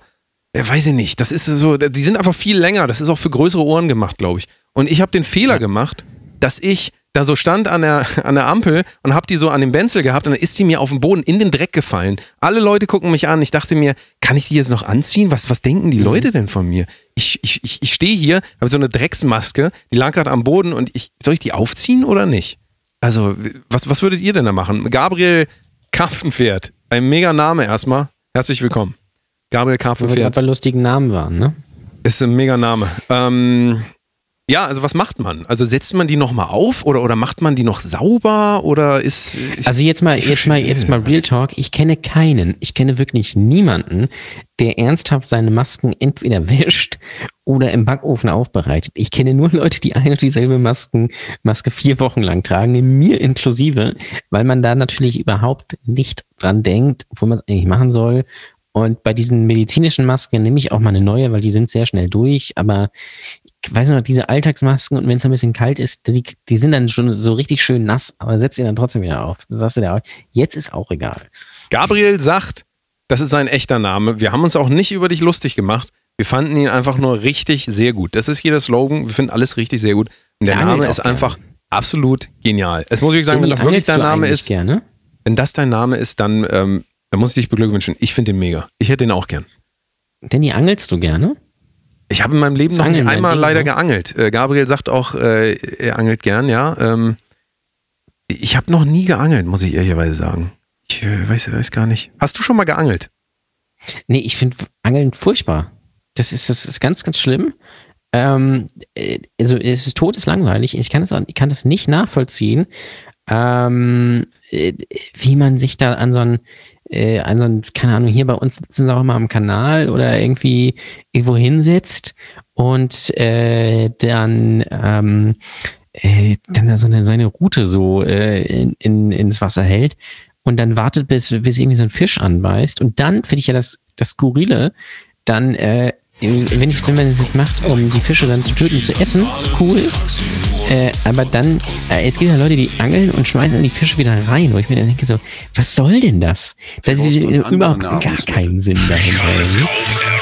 ja, weiß ich nicht. Das ist so, die sind einfach viel länger. Das ist auch für größere Ohren gemacht, glaube ich. Und ich habe den Fehler gemacht, dass ich da so stand an der, an der Ampel und habe die so an dem Benzel gehabt und dann ist die mir auf den Boden in den Dreck gefallen. Alle Leute gucken mich an. Ich dachte mir, kann ich die jetzt noch anziehen? Was, was denken die mhm. Leute denn von mir? Ich, ich, ich, ich stehe hier, habe so eine Drecksmaske, die lag gerade am Boden und ich, soll ich die aufziehen oder nicht? Also, was, was würdet ihr denn da machen? Gabriel Kampfenpferd, ein mega Name erstmal. Herzlich willkommen. Gabriel Karpfenpferd. Weil lustigen Namen waren, ne? Ist ein mega Name. Ähm, ja, also was macht man? Also setzt man die nochmal auf oder, oder macht man die noch sauber oder ist. Also jetzt mal, jetzt mal, jetzt mal Real Talk. Ich kenne keinen, ich kenne wirklich niemanden, der ernsthaft seine Masken entweder wäscht oder im Backofen aufbereitet. Ich kenne nur Leute, die eine und dieselbe Masken, Maske vier Wochen lang tragen, mir inklusive, weil man da natürlich überhaupt nicht dran denkt, wo man es eigentlich machen soll. Und bei diesen medizinischen Masken nehme ich auch mal eine neue, weil die sind sehr schnell durch. Aber weiß noch, diese Alltagsmasken und wenn es ein bisschen kalt ist, die, die sind dann schon so richtig schön nass, aber setzt sie dann trotzdem wieder auf. Das sagst du auch. Jetzt ist auch egal. Gabriel sagt, das ist sein echter Name. Wir haben uns auch nicht über dich lustig gemacht. Wir fanden ihn einfach nur richtig sehr gut. Das ist hier der Slogan. Wir finden alles richtig sehr gut. Und der, der Name ist einfach gerne. absolut genial. Es muss ich sagen, wenn das wirklich dein Name ist, gerne? wenn das dein Name ist, dann, ähm, dann muss ich dich beglückwünschen. Ich finde den mega. Ich hätte den auch gern. Danny, angelst du gerne? Ich habe in meinem Leben noch nicht einmal leider so? geangelt. Äh, Gabriel sagt auch, äh, er angelt gern, ja. Ähm, ich habe noch nie geangelt, muss ich ehrlicherweise sagen. Ich äh, weiß, weiß gar nicht. Hast du schon mal geangelt? Nee, ich finde Angeln furchtbar. Das ist, das ist ganz, ganz schlimm. Ähm, äh, also es ist todeslangweilig. Ich kann das, auch, ich kann das nicht nachvollziehen, ähm, äh, wie man sich da an so ein äh, an so ein, keine Ahnung, hier bei uns sitzen sie auch immer am Kanal oder irgendwie irgendwo hinsetzt und äh, dann ähm, äh, dann so eine, seine Route so äh, in, in, ins Wasser hält und dann wartet, bis, bis irgendwie so ein Fisch anbeißt. Und dann finde ich ja das, das Skurrile, dann äh, wenn, ich, wenn man das jetzt macht, um die Fische dann zu töten, zu essen, cool. Äh, aber dann, äh, es gibt ja Leute, die angeln und schmeißen die Fische wieder rein, wo ich mir dann denke so, was soll denn das? Das ist überhaupt gar keinen Sinn dahinter.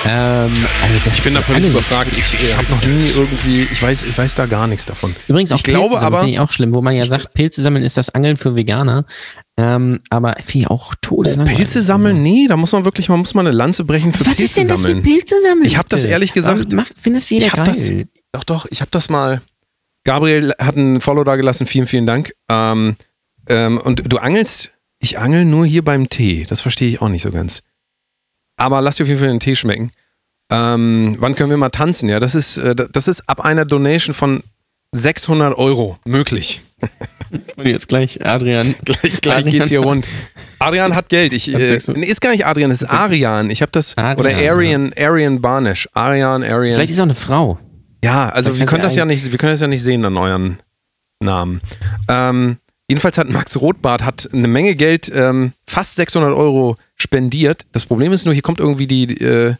Ähm, also ich bin da völlig überfragt. Ich äh, habe noch nie irgendwie, ich weiß, ich weiß da gar nichts davon. Übrigens auch ich Pilze glaube aber, finde ich auch schlimm, wo man ja sagt, Pilze sammeln ist das Angeln für Veganer. Ähm, aber finde ich auch todeslangweilig. Pilze sammeln? Nee, da muss man wirklich, man muss mal eine Lanze brechen für Was Pilze sammeln. Was ist denn das mit Pilze sammeln? Ich habe das ehrlich gesagt. Macht, findest jeder ich geil. Das, doch, doch, ich habe das mal. Gabriel hat ein Follow da gelassen, vielen, vielen Dank. Ähm, ähm, und du angelst, ich angel nur hier beim Tee. Das verstehe ich auch nicht so ganz. Aber lass dir auf jeden Fall den Tee schmecken. Ähm, wann können wir mal tanzen? Ja, das ist, äh, das ist ab einer Donation von 600 Euro möglich. Und jetzt gleich Adrian. gleich gleich Adrian. geht's hier rund. Adrian hat Geld. Ich, äh, ist gar nicht Adrian, es ist Arian. Ich habe das Adrian, oder Arian, ja. Arian Barnish. Arian, Arian. Vielleicht ist er auch eine Frau. Ja, also wir können das ja nicht, wir können das ja nicht sehen an euren Namen. Ähm, jedenfalls hat Max Rothbart hat eine Menge Geld, ähm, fast 600 Euro spendiert. Das Problem ist nur, hier kommt irgendwie die, äh,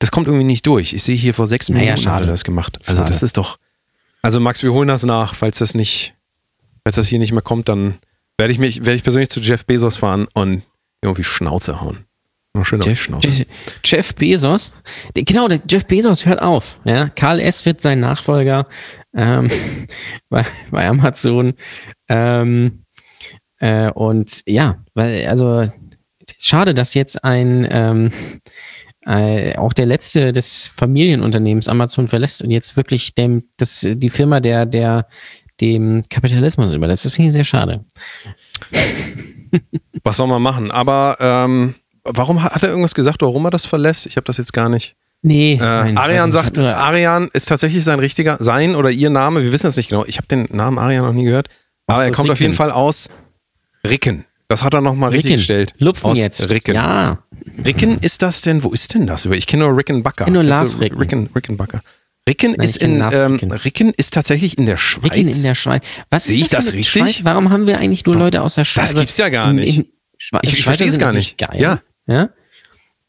das kommt irgendwie nicht durch. Ich sehe hier vor sechs naja, Minuten hat er das gemacht. Also schade. das ist doch. Also Max, wir holen das nach, falls das nicht, falls das hier nicht mehr kommt, dann werde ich mich, werde ich persönlich zu Jeff Bezos fahren und irgendwie Schnauze hauen. Noch schön Jeff, auf die Schnauze. Jeff, Jeff Bezos, genau, der Jeff Bezos hört auf. Ja? Karl S. wird sein Nachfolger ähm, bei, bei Amazon. Ähm, äh, und ja, weil, also schade, dass jetzt ein ähm, äh, auch der letzte des Familienunternehmens Amazon verlässt und jetzt wirklich dem, das, die Firma der, der, dem Kapitalismus überlässt. Das finde ich sehr schade. Was soll man machen? Aber ähm, warum hat er irgendwas gesagt, warum er das verlässt? Ich habe das jetzt gar nicht. Nee. Äh, nein, Arian sagt, Arian ist tatsächlich sein richtiger, sein oder ihr Name, wir wissen es nicht genau. Ich habe den Namen Arian noch nie gehört. Aber er kommt Ricken. auf jeden Fall aus Ricken. Das hat er nochmal richtig gestellt. Lupfen aus jetzt. Ricken. Ja. Ricken ist das denn, wo ist denn das? Ich kenne nur Rickenbacker. Ich kenne nur Lars Ricken. Ricken, Rickenbacker. Ricken Nein, ist in ähm, Ricken ist tatsächlich in der Schweiz. Ricken in der Schweiz. Was Sehe ich das richtig? Schweiz? Warum haben wir eigentlich nur Leute aus der Schweiz? Das gibt's ja gar nicht. In, in ich, ich verstehe es gar nicht. Geil. Ja. Ja?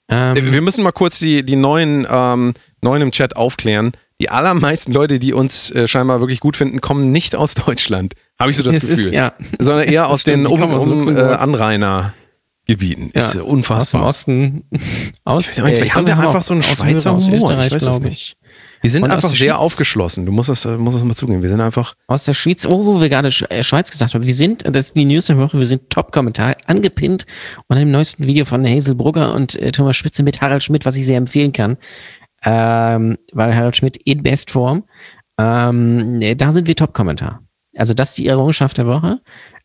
Ähm, wir müssen mal kurz die, die neuen, ähm, neuen im Chat aufklären. Die allermeisten Leute, die uns äh, scheinbar wirklich gut finden, kommen nicht aus Deutschland. Habe ich so das, Gefühl. Ist, ja. Sondern eher aus den um, um äh, Anrainergebieten. Ja. Ist unfassbar. Aus dem Osten. Aus, äh, Vielleicht haben wir einfach so einen Schweizer Humor. Ich weiß es nicht. Wir sind Und einfach sehr Schweiz. aufgeschlossen. Du musst das, äh, musst das mal zugeben. Wir sind einfach. Aus der Schweiz, oh, wo wir gerade äh, Schweiz gesagt haben. Wir sind, das ist die News der Woche, wir sind Top-Kommentar angepinnt unter dem neuesten Video von Hazel Brugger und äh, Thomas Spitze mit Harald Schmidt, was ich sehr empfehlen kann. Ähm, weil Harald Schmidt in Bestform. Ähm, da sind wir Top-Kommentar. Also das ist die Errungenschaft der Woche.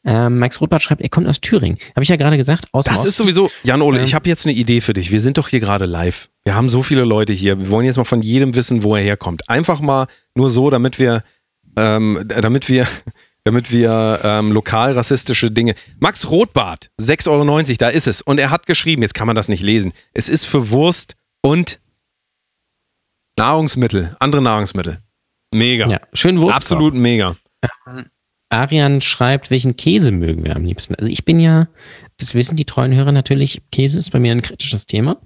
Ähm, Max Rothbart schreibt, er kommt aus Thüringen. Habe ich ja gerade gesagt, aus Das Ost. ist sowieso, Jan-Ole, Ähm. ich habe jetzt eine Idee für dich. Wir sind doch hier gerade live. Wir haben so viele Leute hier. Wir wollen jetzt mal von jedem wissen, wo er herkommt. Einfach mal nur so, damit wir, ähm, damit wir, damit wir ähm, lokal rassistische Dinge. Max Rothbart, 6,90 Euro, da ist es. Und er hat geschrieben, jetzt kann man das nicht lesen. Es ist für Wurst und Nahrungsmittel, andere Nahrungsmittel. Mega. Ja, schön Wurst. Absolut mega. Arian schreibt, welchen Käse mögen wir am liebsten? Also ich bin ja, das wissen die treuen Hörer natürlich, Käse ist bei mir ein kritisches Thema.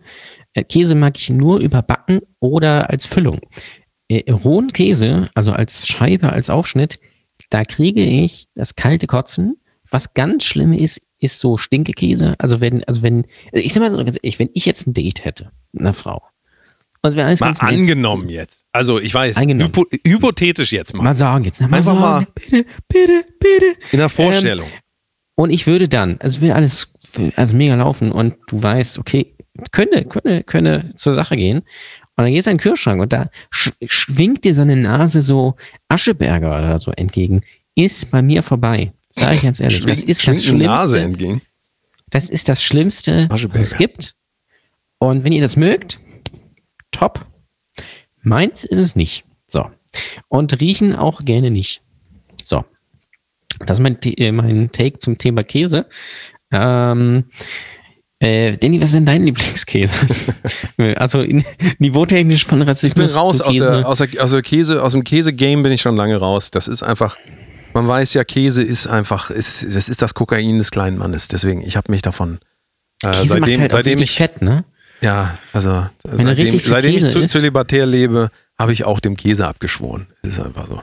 Äh, Käse mag ich nur überbacken oder als Füllung. Äh, rohen Käse, also als Scheibe, als Aufschnitt, da kriege ich das kalte Kotzen. Was ganz schlimm ist, ist so Stinkekäse. Also wenn, also wenn, ich sag mal so ganz ehrlich, wenn ich jetzt ein Date hätte, einer Frau, es wäre alles Mal ganz nett, angenommen jetzt. Also ich weiß, hypo hypothetisch jetzt mal. mal sagen jetzt, na, mal Einfach sagen, bitte, bitte, bitte. In der Vorstellung. Und ich würde dann, also würde alles also mega laufen und du weißt, okay, könnte, könnte, könnte zur Sache gehen. Und dann gehst du in den Kühlschrank und da sch schwingt dir so eine Nase so Ascheberger oder so entgegen. Ist bei mir vorbei. Sag ich ganz ehrlich. das ist das eine Nase Schlimmste. entgegen. Das ist das Schlimmste, was es gibt. Und wenn ihr das mögt, top. Meins ist es nicht. So. Und riechen auch gerne nicht. So. Das ist mein, äh, mein Take zum Thema Käse. Ähm, äh, Danny, was ist denn dein Lieblingskäse? also in, niveautechnisch von Ich bin Rassismus raus aus, Käse. der, aus, der, aus der Käse, aus dem Käse-Game bin ich schon lange raus. Das ist einfach, man weiß ja, Käse ist einfach, ist, das ist das Kokain des kleinen Mannes. Deswegen, ich habe mich davon, äh, Käse seitdem, macht halt seitdem ich, fett, ne? Ja, also seitdem, seitdem ich zu, zölibatär lebe, habe ich auch dem Käse abgeschworen. Das ist einfach so.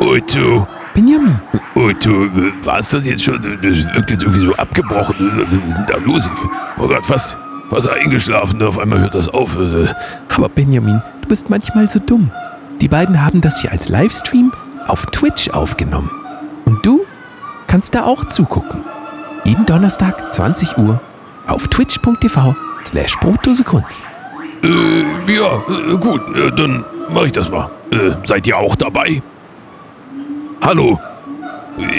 Otto, Benjamin. Otto, war es das jetzt schon? Das wirkt jetzt irgendwie so abgebrochen. Was ist denn da los? Ich war gerade fast, fast eingeschlafen. Auf einmal hört das auf. Aber Benjamin, du bist manchmal so dumm. Die beiden haben das hier als Livestream auf Twitch aufgenommen. Und du kannst da auch zugucken. Jeden Donnerstag, 20 Uhr, auf twitch.tv slash Brotdosekunst. Äh, ja, äh, gut, äh, dann mache ich das mal. Äh, seid ihr auch dabei? Hallo?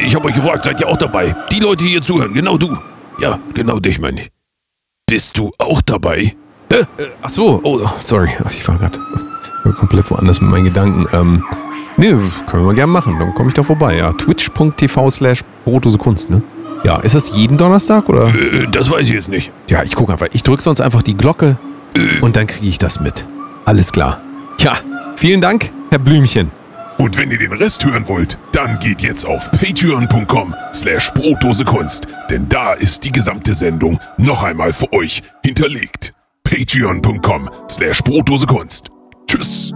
Ich habe euch gefragt, seid ihr auch dabei? Die Leute, die hier zuhören, genau du. Ja, genau dich meine ich. Bist du auch dabei? Hä? Ach so, oh, sorry, ich war gerade komplett woanders mit meinen Gedanken. Ähm, nee, können wir gerne machen, dann komme ich da vorbei. Ja, twitch.tv slash Kunst, ne? Ja, ist das jeden Donnerstag oder? Äh, das weiß ich jetzt nicht. Ja, ich gucke einfach. Ich drücke sonst einfach die Glocke und dann kriege ich das mit. Alles klar. Ja, vielen Dank, Herr Blümchen. Und wenn ihr den Rest hören wollt, dann geht jetzt auf patreon.com slash Brotdosekunst, denn da ist die gesamte Sendung noch einmal für euch hinterlegt. patreon.com slash Brotdosekunst. Tschüss.